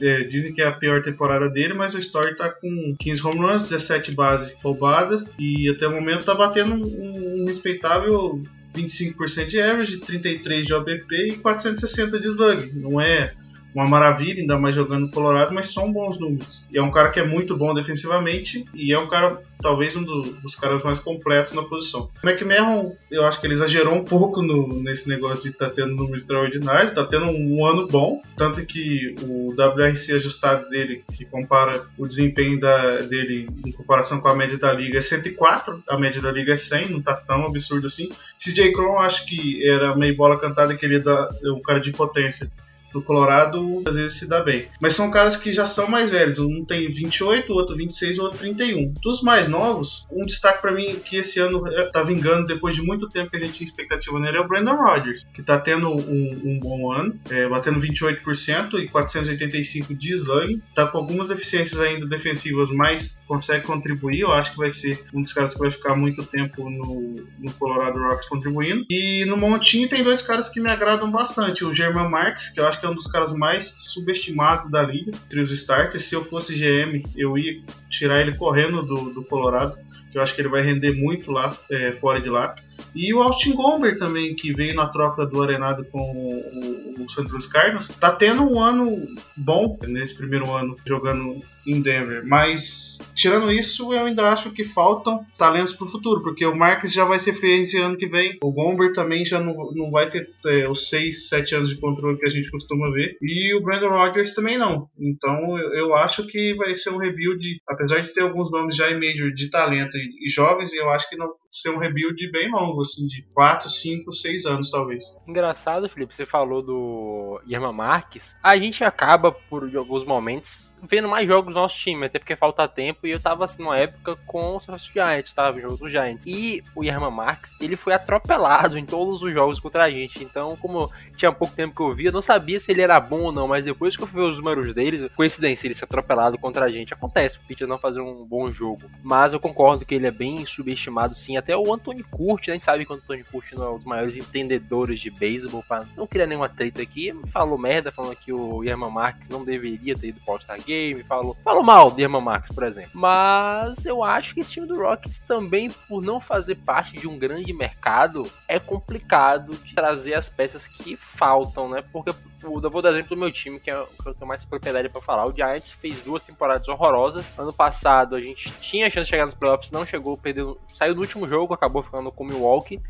é, dizem que é a pior temporada dele, mas o Story tá com 15 home runs, 17 bases roubadas e até o momento tá batendo um, um respeitável 25% de average, 33 de OBP e 460 de slug. Não é uma maravilha, ainda mais jogando no Colorado, mas são bons números. E é um cara que é muito bom defensivamente e é um cara, talvez, um do, dos caras mais completos na posição. O McMahon, eu acho que ele exagerou um pouco no, nesse negócio de estar tá tendo números extraordinários, está tendo um, um, ano bom, tanto que o WRC ajustado dele, que compara o desempenho da, dele em comparação com a média da liga, é 104, a média da liga é 100, não está tão absurdo assim. CJ Cron, acho que era meio bola cantada que ele ia o cara de potência do Colorado às vezes se dá bem. Mas são caras que já são mais velhos. Um tem 28, o outro 26 e o outro 31. Dos mais novos, um destaque para mim que esse ano é, tá vingando depois de muito tempo que a gente tinha expectativa nele é o Brandon Rodgers, que tá tendo um, um bom ano, é, batendo 28% e 485 de slug. Tá com algumas deficiências ainda defensivas, mas consegue contribuir. Eu acho que vai ser um dos caras que vai ficar muito tempo no, no Colorado Rocks contribuindo. E no Montinho tem dois caras que me agradam bastante. O German Marks, que eu acho que é um dos caras mais subestimados da liga, entre os starters. Se eu fosse GM, eu ia tirar ele correndo do, do Colorado, que eu acho que ele vai render muito lá, é, fora de lá. E o Austin Gomber também, que veio na troca do Arenado com o, o, o Santos Cardinals, tá tendo um ano bom nesse primeiro ano jogando em Denver. Mas, tirando isso, eu ainda acho que faltam talentos para o futuro, porque o Marques já vai ser free esse ano que vem, o Gomber também já não, não vai ter é, os 6, 7 anos de controle que a gente costuma ver, e o Brandon Rodgers também não. Então, eu, eu acho que vai ser um rebuild, apesar de ter alguns nomes já em Major de talento e, e jovens, eu acho que não ser um rebuild bem longo, assim, de 4, 5, 6 anos, talvez. Engraçado, Felipe, você falou do Irma Marques. A gente acaba, por alguns momentos, vendo mais jogos do nosso time, até porque falta tempo, e eu tava assim, numa época com os Giants, tava jogo dos Giants. E o Yerman Marx, ele foi atropelado em todos os jogos contra a gente. Então, como tinha pouco tempo que eu via, eu não sabia se ele era bom ou não, mas depois que eu fui ver os números dele, coincidência, ele ser atropelado contra a gente. Acontece, o Pitcher não fazer um bom jogo. Mas eu concordo que ele é bem subestimado, sim. Até o Anthony Curti, né? a gente sabe que o Anthony Curti não é um dos maiores entendedores de beisebol, pra não criar nenhuma treta aqui, falou merda, falando que o Yerman Marx não deveria ter ido pro All-Star Game falou, falou mal de Max, por exemplo. Mas eu acho que esse time do Rockets também, por não fazer parte de um grande mercado, é complicado de trazer as peças que faltam, né? Porque eu vou dar exemplo do meu time, que é o que eu tenho mais propriedade para falar. O Giants fez duas temporadas horrorosas. Ano passado a gente tinha chance de chegar nos playoffs, não chegou, perdeu, saiu do último jogo, acabou ficando com o Milwaukee.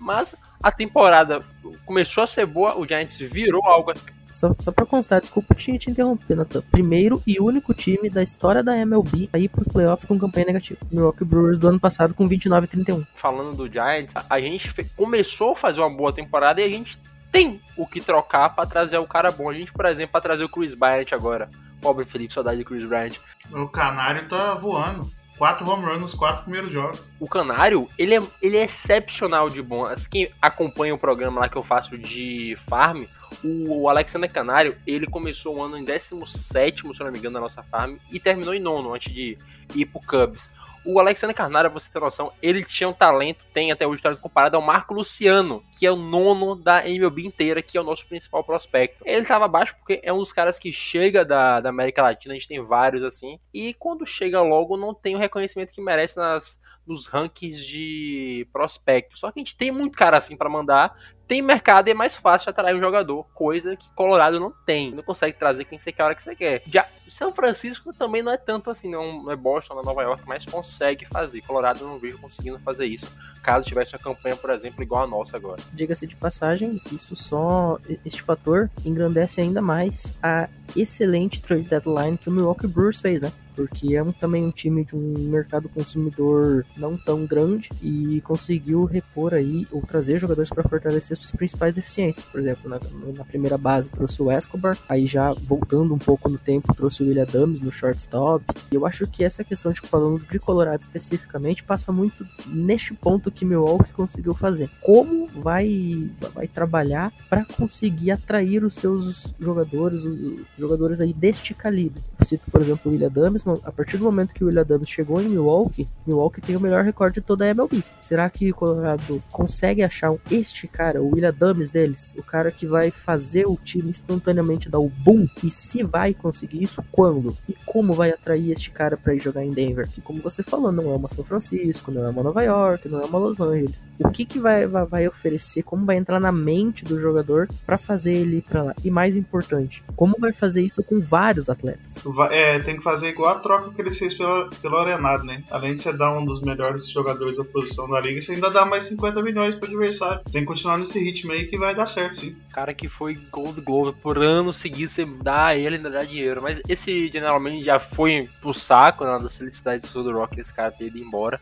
Mas a temporada começou a ser boa, o Giants virou algo assim só, só pra constar, desculpa te, te interromper, Nathan. Primeiro e único time da história da MLB a ir pros playoffs com campanha negativa. Milwaukee Brewers do ano passado com 29 e 31. Falando do Giants, a gente começou a fazer uma boa temporada e a gente tem o que trocar para trazer o cara bom. A gente, por exemplo, para trazer o Chris Bryant agora. Pobre Felipe, saudade de Chris Bryant. O Canário tá voando. Quatro home runs nos quatro primeiros jogos. O Canário, ele é, ele é excepcional de bom. Assim, quem acompanha o programa lá que eu faço de farm, o Alexander Canário, ele começou o ano em 17, se não me engano, na nossa farm, e terminou em nono antes de ir pro Cubs. O Alexander Carnara, você ter noção, ele tinha um talento, tem até hoje talento comparado ao Marco Luciano, que é o nono da MLB inteira, que é o nosso principal prospecto. Ele estava abaixo porque é um dos caras que chega da, da América Latina, a gente tem vários assim, e quando chega logo não tem o reconhecimento que merece nas, nos rankings de prospecto. Só que a gente tem muito cara assim para mandar, tem mercado e é mais fácil atrair um jogador, coisa que Colorado não tem. Não consegue trazer quem você quer a hora que você quer. Já São Francisco também não é tanto assim, não é Boston, não é Nova York, mas consegue fazer. Colorado não vejo conseguindo fazer isso, caso tivesse uma campanha, por exemplo, igual a nossa agora. Diga-se de passagem, isso só este fator engrandece ainda mais a excelente trade deadline que o Milwaukee Brewers fez, né? Porque é um, também um time de um mercado consumidor não tão grande e conseguiu repor aí ou trazer jogadores para fortalecer suas principais deficiências. Por exemplo, na, na, primeira base trouxe o Escobar, aí já voltando um pouco no tempo trouxe o William Adams no shortstop. E eu acho que essa questão de falando de Colorado especificamente passa muito neste ponto que Milwaukee conseguiu fazer. Como vai vai trabalhar para conseguir atrair os seus jogadores, os jogadores aí deste calibre. Cito, por exemplo, o William Adams, a partir do momento que o William Adams chegou em Milwaukee, Milwaukee tem o melhor recorde de toda a MLB. Será que o Colorado consegue achar este cara, o William Adams deles, o cara que vai fazer o time instantaneamente dar o boom? E se vai conseguir isso, quando? E como vai atrair este cara para ir jogar em Denver? Que, como você falou, não é uma São Francisco, não é uma Nova York, não é uma Los Angeles. O que, que vai, vai, oferecer? Como vai entrar na mente do jogador para fazer ele ir pra lá? E mais importante, como vai fazer isso com vários atletas? É, tem que fazer igual troca que eles fez pela, pelo Arenado, né? Além de você dar um dos melhores jogadores da posição da liga, você ainda dá mais 50 milhões pro adversário. Tem que continuar nesse ritmo aí que vai dar certo, sim. Cara que foi Gold Glove por ano seguido, você dá ele ainda dá dinheiro. Mas esse generalmente já foi pro saco na né, das felicidades do Rock, esse cara ter ido embora.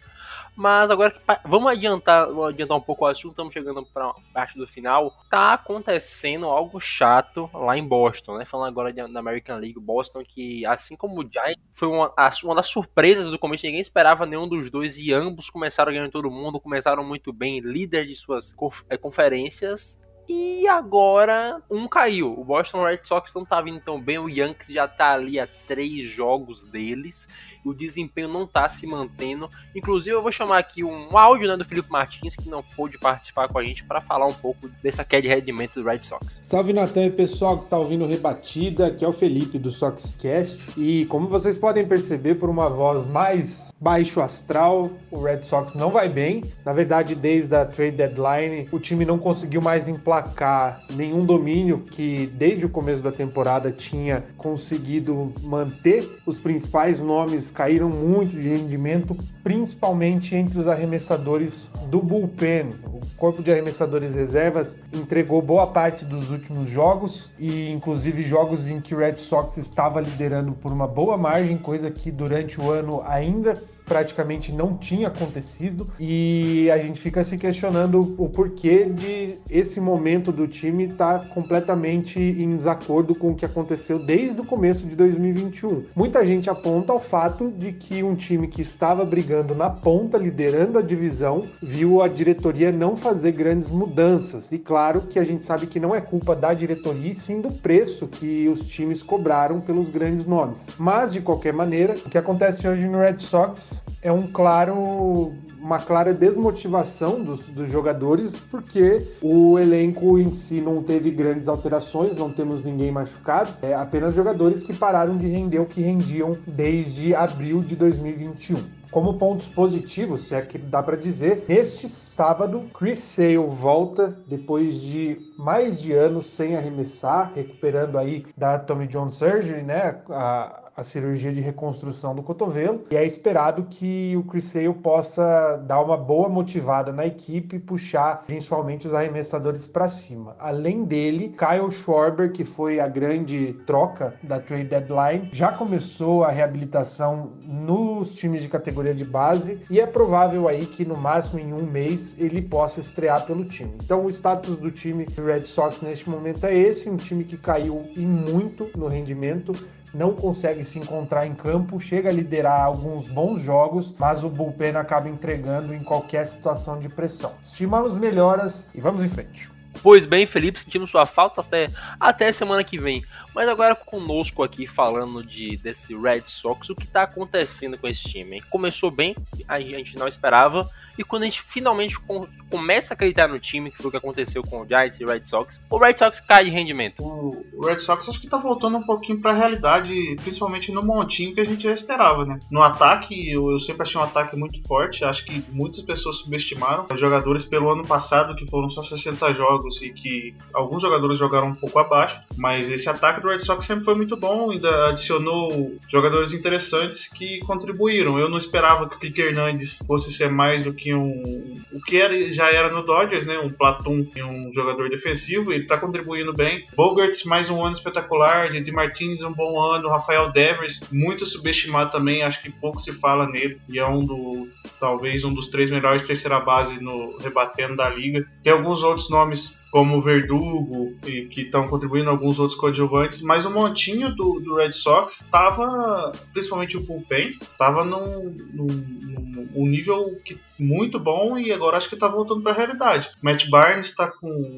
Mas agora vamos adiantar, vamos adiantar um pouco o assunto, estamos chegando para parte do final. Tá acontecendo algo chato lá em Boston, né? Falando agora da American League, Boston que assim como o Giants foi uma, uma das surpresas do começo, ninguém esperava nenhum dos dois e ambos começaram ganhando todo mundo, começaram muito bem, líder de suas é, conferências e agora um caiu. O Boston Red Sox não tá vindo tão bem. O Yankees já tá ali a três jogos deles. O desempenho não tá se mantendo. Inclusive, eu vou chamar aqui um áudio né, do Felipe Martins, que não pôde participar com a gente, para falar um pouco dessa queda de rendimento do Red Sox. Salve Natan e pessoal que está ouvindo Rebatida. Aqui é o Felipe do Soxcast. E como vocês podem perceber por uma voz mais baixo astral, o Red Sox não vai bem. Na verdade, desde a trade deadline, o time não conseguiu mais emplacar nenhum domínio que desde o começo da temporada tinha conseguido manter. Os principais nomes caíram muito de rendimento, principalmente entre os arremessadores do bullpen. O corpo de arremessadores reservas entregou boa parte dos últimos jogos e inclusive jogos em que o Red Sox estava liderando por uma boa margem, coisa que durante o ano ainda praticamente não tinha acontecido e a gente fica se questionando o porquê de esse momento do time estar tá completamente em desacordo com o que aconteceu desde o começo de 2021. Muita gente aponta ao fato de que um time que estava brigando na ponta, liderando a divisão, viu a diretoria não fazer grandes mudanças. E claro que a gente sabe que não é culpa da diretoria, e sim do preço que os times cobraram pelos grandes nomes. Mas de qualquer maneira, o que acontece hoje no Red Sox é um claro uma clara desmotivação dos, dos, jogadores, porque o elenco em si não teve grandes alterações, não temos ninguém machucado, é apenas jogadores que pararam de render o que rendiam desde abril de 2021. Como pontos positivos, se é que dá para dizer, neste sábado, Chris Sale volta depois de mais de anos sem arremessar, recuperando aí da Tommy John Surgery, né? A, a cirurgia de reconstrução do cotovelo e é esperado que o Chris possa dar uma boa motivada na equipe e puxar principalmente os arremessadores para cima. Além dele, Kyle Schwarber, que foi a grande troca da trade deadline, já começou a reabilitação nos times de categoria de base e é provável aí que no máximo em um mês ele possa estrear pelo time. Então o status do time do Red Sox neste momento é esse, um time que caiu e muito no rendimento, não consegue se encontrar em campo, chega a liderar alguns bons jogos, mas o bullpen acaba entregando em qualquer situação de pressão. Estimamos melhoras e vamos em frente. Pois bem, Felipe, sentimos sua falta até, até semana que vem. Mas agora conosco aqui falando de desse Red Sox, o que está acontecendo com esse time? Começou bem, a gente não esperava, e quando a gente finalmente com, começa a acreditar no time, que foi o que aconteceu com o Giants e o Red Sox, o Red Sox cai de rendimento. O Red Sox acho que tá voltando um pouquinho para a realidade, principalmente no montinho que a gente já esperava, né? No ataque, eu sempre achei um ataque muito forte, acho que muitas pessoas subestimaram os jogadores pelo ano passado, que foram só 60 jogos e que alguns jogadores jogaram um pouco abaixo, mas esse ataque do Red Sox sempre foi muito bom, ainda adicionou jogadores interessantes que contribuíram. Eu não esperava que o Kike Hernandes fosse ser mais do que um. O que era, já era no Dodgers, né? Um Platum e um jogador defensivo, ele tá contribuindo bem. Bogarts, mais um ano espetacular. De Martins, um bom ano. Rafael Devers, muito subestimado também, acho que pouco se fala nele. E é um do. talvez um dos três melhores terceira base no rebatendo da liga. Tem alguns outros nomes como o Verdugo, e que estão contribuindo alguns outros coadjuvantes, mas o montinho do, do Red Sox estava, principalmente o bullpen, estava num, num, num, um nível que, muito bom e agora acho que está voltando para a realidade. Matt Barnes está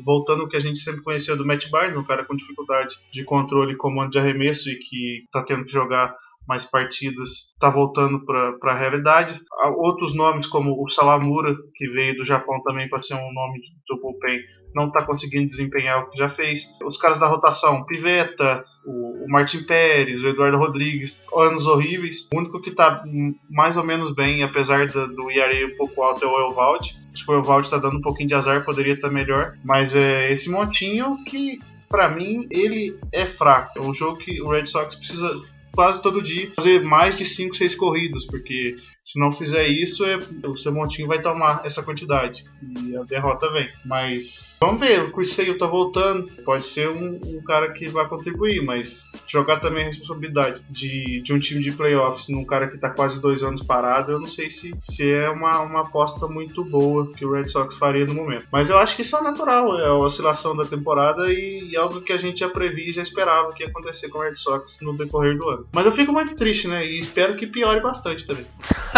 voltando o que a gente sempre conhecia do Matt Barnes, um cara com dificuldade de controle e comando de arremesso e que está tendo que jogar mais partidas, está voltando para a realidade. Há outros nomes, como o Salamura, que veio do Japão também para ser um nome do bullpen, não está conseguindo desempenhar o que já fez. Os caras da rotação, Piveta, o, o Martin Pérez, o Eduardo Rodrigues, anos horríveis. O único que está mais ou menos bem, apesar do, do IRA um pouco alto, é o Elvald. Acho que o Elvald está dando um pouquinho de azar, poderia estar melhor. Mas é esse montinho que, para mim, ele é fraco. É um jogo que o Red Sox precisa quase todo dia fazer mais de 5, 6 corridas, porque se não fizer isso, é, o seu montinho vai tomar essa quantidade e a derrota vem. Mas vamos ver, o Chris Sale tá voltando, pode ser um, um, cara que vai contribuir, mas jogar também a responsabilidade de, de um time de playoffs num cara que tá quase dois anos parado, eu não sei se, se é uma, uma aposta muito boa que o Red Sox faria no momento. Mas eu acho que isso é natural, é a oscilação da temporada e, e algo que a gente já previa e já esperava que ia acontecer com o Red Sox no decorrer do ano. Mas eu fico muito triste, né? E espero que piore bastante também. *laughs*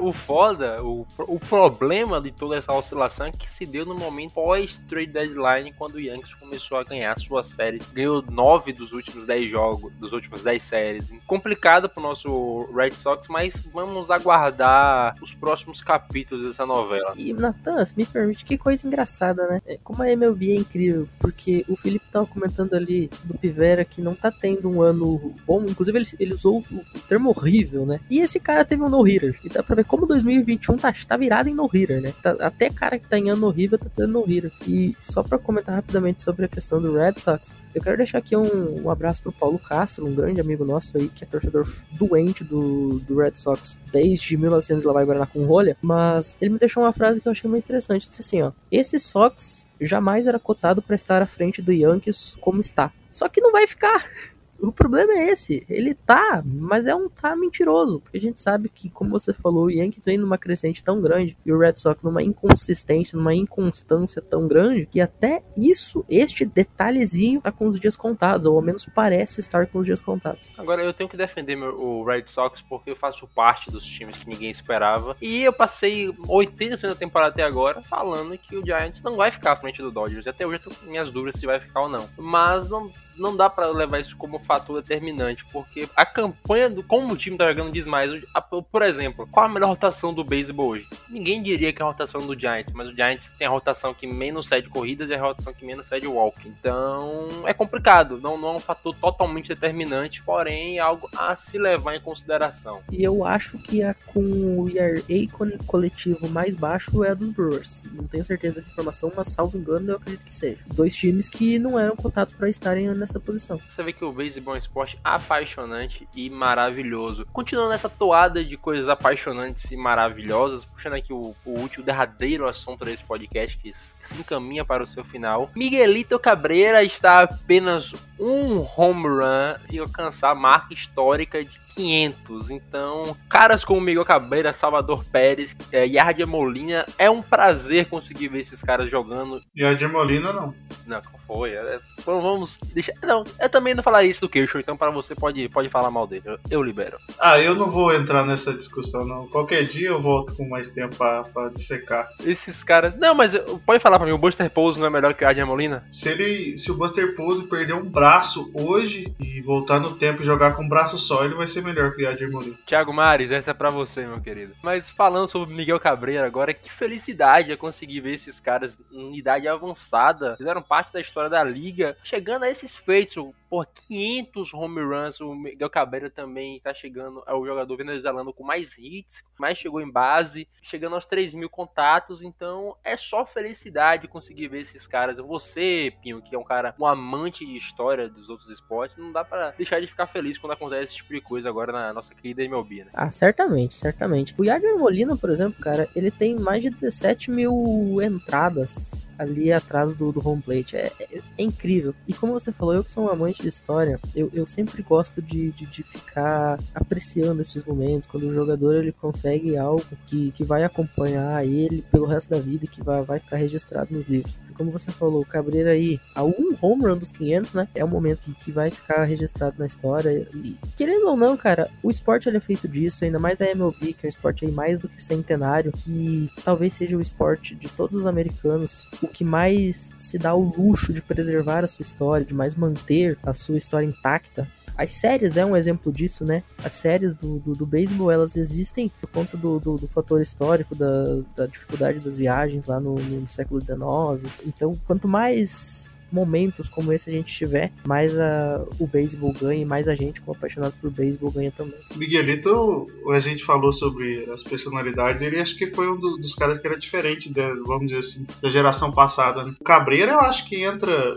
O foda, o, o problema de toda essa oscilação é que se deu no momento pós-trade deadline, quando o Yankees começou a ganhar sua série. Ganhou nove dos últimos dez jogos, dos últimos dez séries. Complicado pro nosso Red Sox, mas vamos aguardar os próximos capítulos dessa novela. E, Natan, me permite, que coisa engraçada, né? É, como a MLB é incrível, porque o Felipe tava comentando ali do Pivera que não tá tendo um ano bom, inclusive ele, ele usou o termo horrível, né? E esse cara teve um no-hitter. Dá pra ver como 2021 tá, tá virado em no-hitter, né? Tá, até cara que tá em ano horrível tá tendo no-hitter. E só pra comentar rapidamente sobre a questão do Red Sox, eu quero deixar aqui um, um abraço pro Paulo Castro, um grande amigo nosso aí, que é torcedor doente do, do Red Sox desde 1900 lá vai Guaraná com rolha, mas ele me deixou uma frase que eu achei muito interessante, disse assim, ó, esse Sox jamais era cotado para estar à frente do Yankees como está. Só que não vai ficar. O problema é esse. Ele tá, mas é um tá mentiroso. Porque a gente sabe que, como você falou, o Yankees vem numa crescente tão grande e o Red Sox numa inconsistência, numa inconstância tão grande que até isso, este detalhezinho, tá com os dias contados, ou ao menos parece estar com os dias contados. Agora eu tenho que defender meu, o Red Sox porque eu faço parte dos times que ninguém esperava. E eu passei 80% da temporada até agora falando que o Giants não vai ficar à frente do Dodgers. Até hoje eu tenho minhas dúvidas se vai ficar ou não. Mas não, não dá para levar isso como fator determinante, porque a campanha do como o time tá jogando diz mais. Por exemplo, qual a melhor rotação do beisebol hoje? Ninguém diria que é a rotação do Giants, mas o Giants tem a rotação que menos cede corridas e a rotação que menos cede walk. Então é complicado, não, não é um fator totalmente determinante, porém é algo a se levar em consideração. E eu acho que a com o ERA coletivo mais baixo é a dos Brewers. Não tenho certeza dessa informação, mas salvo engano eu acredito que seja. Dois times que não eram contados para estarem nessa posição. Você vê que o beisebol é um esporte apaixonante e maravilhoso. Continuando essa toada de coisas apaixonantes e maravilhosas, puxando aqui o, o último, derradeiro assunto desse podcast que se encaminha para o seu final. Miguelito Cabreira está apenas um home run de alcançar a marca histórica de 500. Então, caras como Miguel Cabreira, Salvador Pérez, é, Yardia Molina, é um prazer conseguir ver esses caras jogando. Yardia Molina não. Não, foi. É, vamos deixar. Não, eu também não falar isso Education, então para você pode, pode falar mal dele. Eu, eu, libero. Ah, eu não vou entrar nessa discussão, não. Qualquer dia eu volto com mais tempo pra, pra dissecar. Esses caras. Não, mas pode falar pra mim, o Buster Pose não é melhor que o Adrian Molina? Se ele. Se o Buster Pose perder um braço hoje e voltar no tempo e jogar com um braço só, ele vai ser melhor que o Adrian Molina. Thiago Mares, essa é pra você, meu querido. Mas falando sobre Miguel Cabreira agora, que felicidade é conseguir ver esses caras em idade avançada. Fizeram parte da história da liga, chegando a esses feitos por 500 home runs. O Miguel Cabreira também tá chegando, é o jogador venezuelano com mais hits, mais chegou em base, chegando aos 3 mil contatos. Então é só felicidade conseguir ver esses caras. Você, Pinho, que é um cara, um amante de história dos outros esportes, não dá para deixar de ficar feliz quando acontece esse tipo de coisa agora na nossa querida MLB, né? Ah, certamente, certamente. O Yadier Molina, por exemplo, cara, ele tem mais de 17 mil entradas ali atrás do, do home plate. É, é, é, incrível. E como você falou, eu que sou um amante de história, eu, eu sempre gosto de, de, de, ficar apreciando esses momentos, quando o jogador ele consegue algo que, que vai acompanhar ele pelo resto da vida que vai, vai ficar registrado nos livros. E como você falou, o Cabreira aí, a um home run dos 500, né? É um momento que, que vai ficar registrado na história. E querendo ou não, cara, o esporte ele é feito disso, ainda mais a MLB, que é um esporte aí mais do que centenário, que talvez seja o esporte de todos os americanos, o que mais se dá o luxo de preservar a sua história, de mais manter a sua história intacta. As séries é um exemplo disso, né? As séries do, do, do beisebol, elas existem por conta do, do, do fator histórico, da, da, dificuldade das viagens lá no, no século XIX. Então, quanto mais momentos como esse a gente tiver, mais a, o beisebol ganha e mais a gente, como apaixonado por beisebol, ganha também. Miguelito, a gente falou sobre as personalidades, ele acho que foi um dos caras que era diferente, da, vamos dizer assim, da geração passada. Né? O Cabreira, eu acho que entra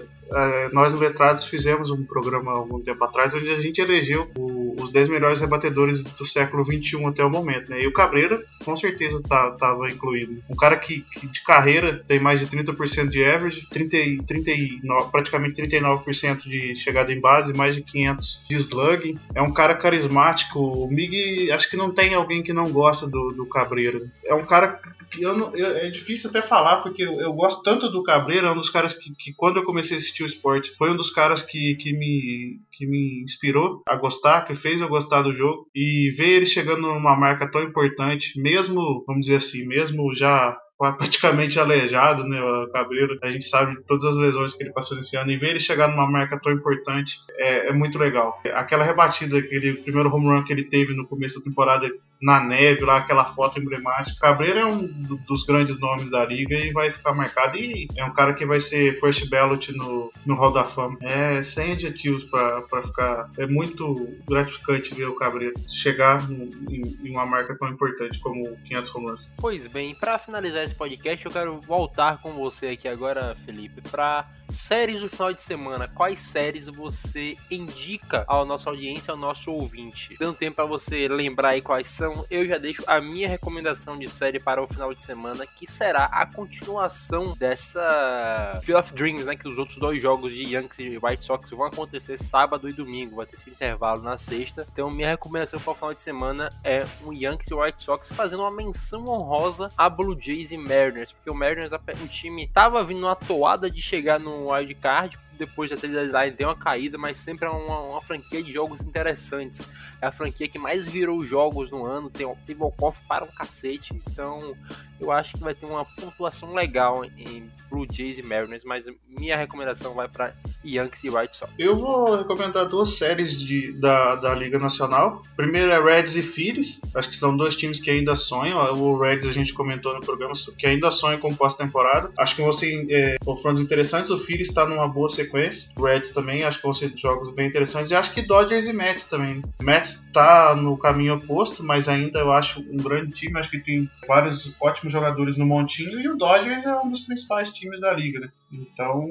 nós letrados fizemos um programa algum tempo atrás onde a gente elegeu o, os 10 melhores rebatedores do século 21 até o momento, né? E o Cabreira com certeza estava tá, incluído. Um cara que, que, de carreira tem mais de 30% de average, 30, 39, praticamente 39% de chegada em base, mais de 500 de slug. É um cara carismático. O Mig, acho que não tem alguém que não gosta do, do Cabreira. É um cara que eu não, eu, é difícil até falar porque eu, eu, gosto tanto do Cabreira, é um dos caras que, que quando eu comecei a assistir assistir o esporte. Foi um dos caras que, que, me, que me inspirou a gostar, que fez eu gostar do jogo. E ver ele chegando numa marca tão importante, mesmo, vamos dizer assim, mesmo já *laughs* praticamente aleijado, né, o Cabreiro. A gente sabe todas as lesões que ele passou nesse ano e ver ele chegar numa marca tão importante é, é, muito legal. Aquela rebatida, aquele primeiro home run que ele teve no começo da temporada na neve, lá aquela foto emblemática. Cabreiro é um dos grandes nomes da liga e vai ficar marcado. E é um cara que vai ser first ballot no, no Hall da Fama. É sem adjetivos para ficar. É muito gratificante ver o Cabreiro chegar em, em, uma marca tão importante como 500 home runs. Pois bem, para finalizar esse podcast, eu quero voltar com você aqui agora, Felipe, para séries do final de semana. Quais séries você indica à nossa audiência, ao nosso ouvinte? Dando tempo para você lembrar aí quais são, eu já deixo a minha recomendação de série para o final de semana, que será a continuação dessa Field of Dreams, né? Que os outros dois jogos de Yankees e White Sox vão acontecer sábado e domingo. Vai ter esse intervalo na sexta. Então, minha recomendação para o final de semana é um Yankees e White Sox fazendo uma menção honrosa a Blue Jays e Mariners, porque o Mariners, o time, tava vindo uma toada de chegar no um wildcard, depois da trade deadline deu uma caída, mas sempre é uma, uma, franquia de jogos interessantes. É a franquia que mais virou jogos no ano, tem, tem walk-off para um cacete, então eu acho que vai ter uma pontuação legal em Blue Jays e Mariners, mas minha recomendação vai para Yankees e White Sox. Eu vou recomendar duas séries de, da, da Liga Nacional. Primeiro é Reds e Phillies, acho que são dois times que ainda sonham. O Reds a gente comentou no programa que ainda sonha com pós-temporada. Acho que vão ser é, confrontos interessantes. O Phillies está numa boa sequência. O Reds também, acho que vão ser jogos bem interessantes. E acho que Dodgers e Mets também. Mets está no caminho oposto, mas ainda eu acho um grande time. Acho que tem vários ótimos jogadores no montinho e o Dodgers é um dos principais times da liga, né? Então,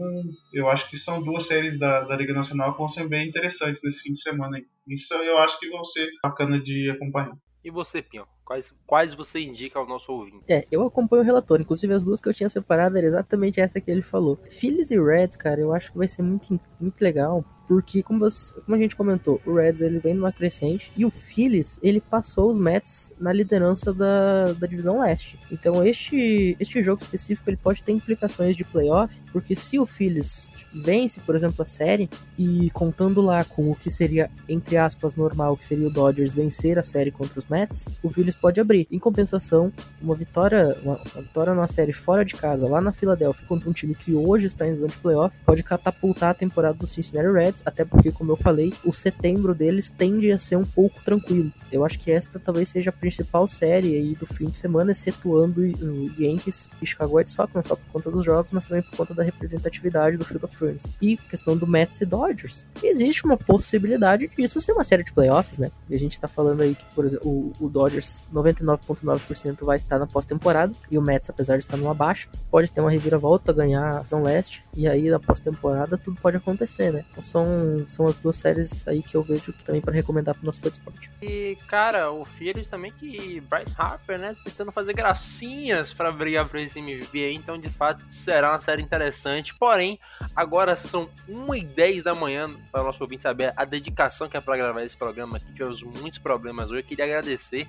eu acho que são duas séries da, da Liga Nacional que vão ser bem interessantes nesse fim de semana. Aí. Isso eu acho que vão ser bacana de acompanhar. E você, Pinho? Quais, quais você indica ao nosso ouvinte? É, eu acompanho o relator. Inclusive, as duas que eu tinha separado era exatamente essa que ele falou. Phillies e Reds, cara, eu acho que vai ser muito, muito legal. Porque, como, você, como a gente comentou, o Reds ele vem numa crescente e o Phillies ele passou os Mets na liderança da, da divisão leste. Então, este, este jogo específico ele pode ter implicações de playoff, porque se o Phillies vence, por exemplo, a série, e contando lá com o que seria, entre aspas, normal, que seria o Dodgers vencer a série contra os Mets, o Phillies pode abrir. Em compensação, uma vitória, uma, uma vitória numa série fora de casa, lá na Filadélfia, contra um time que hoje está em zona de playoff, pode catapultar a temporada do Cincinnati Reds até porque, como eu falei, o setembro deles tende a ser um pouco tranquilo. Eu acho que esta talvez seja a principal série aí do fim de semana, excetuando o Yankees e Chicago White Sox, não só por conta dos jogos, mas também por conta da representatividade do Field of Dreams. E questão do Mets e Dodgers. Existe uma possibilidade disso ser uma série de playoffs, né? E a gente tá falando aí que, por exemplo, o, o Dodgers 99,9% vai estar na pós-temporada e o Mets, apesar de estar numa baixa, pode ter uma reviravolta, ganhar a São Leste e aí na pós-temporada tudo pode acontecer, né? Então são são, as duas séries aí que eu vejo também para recomendar pro nosso fã de esporte. E, cara, o Phillies também que Bryce Harper, né, tentando fazer gracinhas para brigar por esse MVP então de fato será uma série interessante. Porém, agora são 1h10 da manhã, para o nosso ouvinte saber a dedicação que é para gravar esse programa aqui. Tivemos muitos problemas hoje. Eu queria agradecer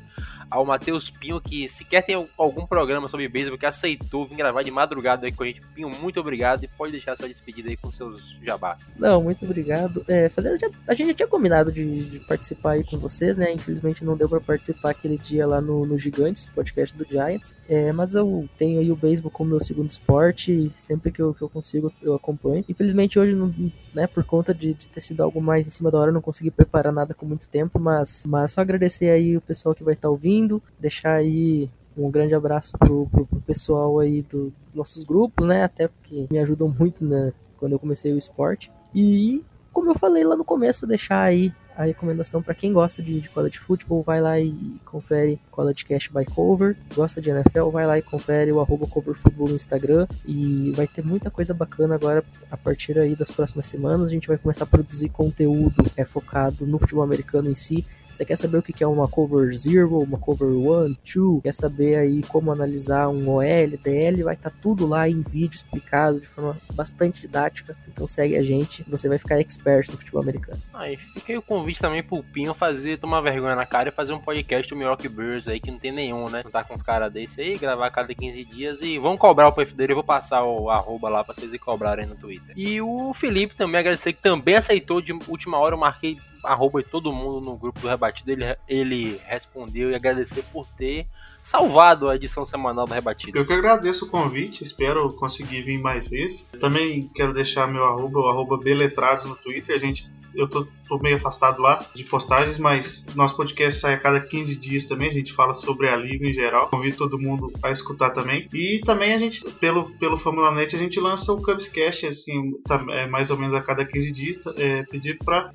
ao Matheus Pinho, que sequer tem algum programa sobre beisebol, que aceitou vir gravar de madrugada aí com a gente. Pinho, muito obrigado e pode deixar sua despedida aí com seus jabás. Não, muito obrigado. É, fazer, já, a gente já tinha combinado de, de, participar aí com vocês, né? Infelizmente não deu para participar aquele dia lá no, no Gigantes, podcast do Giants. É, mas eu tenho aí o beisebol como meu segundo esporte sempre que eu, que eu consigo eu acompanho. Infelizmente hoje, não, né, por conta de, de, ter sido algo mais em cima da hora, eu não consegui preparar nada com muito tempo, mas, mas só agradecer aí o pessoal que vai estar tá ouvindo, deixar aí um grande abraço pro, pro, pro pessoal aí dos nossos grupos, né? Até porque me ajudam muito né, quando eu comecei o esporte. E como eu falei lá no começo, deixar aí a recomendação para quem gosta de, de college vai lá e confere College Cash by Cover. Gosta de NFL, vai lá e confere o arroba coverfootball no Instagram. E vai ter muita coisa bacana agora a partir aí das próximas semanas. A gente vai começar a produzir conteúdo é, focado no futebol americano em si. Você quer saber o que é uma cover zero, uma cover one, two? Quer saber aí como analisar um OL, DL? Vai estar tá tudo lá em vídeo explicado de forma bastante didática. Então segue a gente, você vai ficar expert no futebol americano. Aí, aí o convite também pro Pinho fazer, tomar vergonha na cara e fazer um podcast do Milwaukee Bears aí que não tem nenhum, né? Não tá com os caras desse aí, gravar a cada 15 dias e vão cobrar o perfil dele. Eu vou passar o arroba lá pra vocês cobrarem no Twitter. E o Felipe também agradecer que também aceitou de última hora. Eu marquei arroba todo mundo no grupo do Rebatido, ele, ele respondeu e agradecer por ter salvado a edição semanal do Rebatido. Eu que agradeço o convite, espero conseguir vir mais vezes. Também quero deixar meu arroba, o arroba Beletrados no Twitter, a gente eu tô, tô, meio afastado lá de postagens, mas nosso podcast sai a cada 15 dias também. A gente fala sobre a liga em geral. Convido todo mundo a escutar também. E também a gente, pelo, pelo Fórmula Net, a gente lança o Cubscast, assim, tá, é, mais ou menos a cada 15 dias. É, pedir para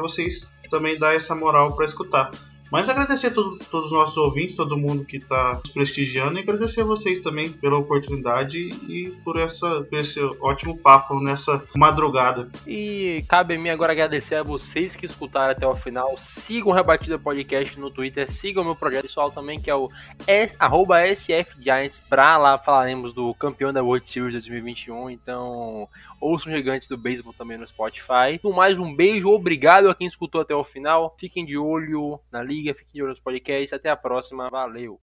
vocês também dar essa moral para escutar. Mas agradecer a todo, todos os nossos ouvintes, todo mundo que está nos prestigiando e agradecer a vocês também pela oportunidade e por, essa, por esse ótimo papo nessa madrugada. E cabe a mim agora agradecer a vocês que escutaram até o final. Sigam o Rebatida Podcast no Twitter, sigam o meu projeto pessoal também, que é o S, SFGiants. Pra lá falaremos do campeão da World Series 2021. Então, ouçam gigantes do beisebol também no Spotify. No mais, um beijo, obrigado a quem escutou até o final. Fiquem de olho na liga liga, fique de olho nos podcasts. Até a próxima. Valeu!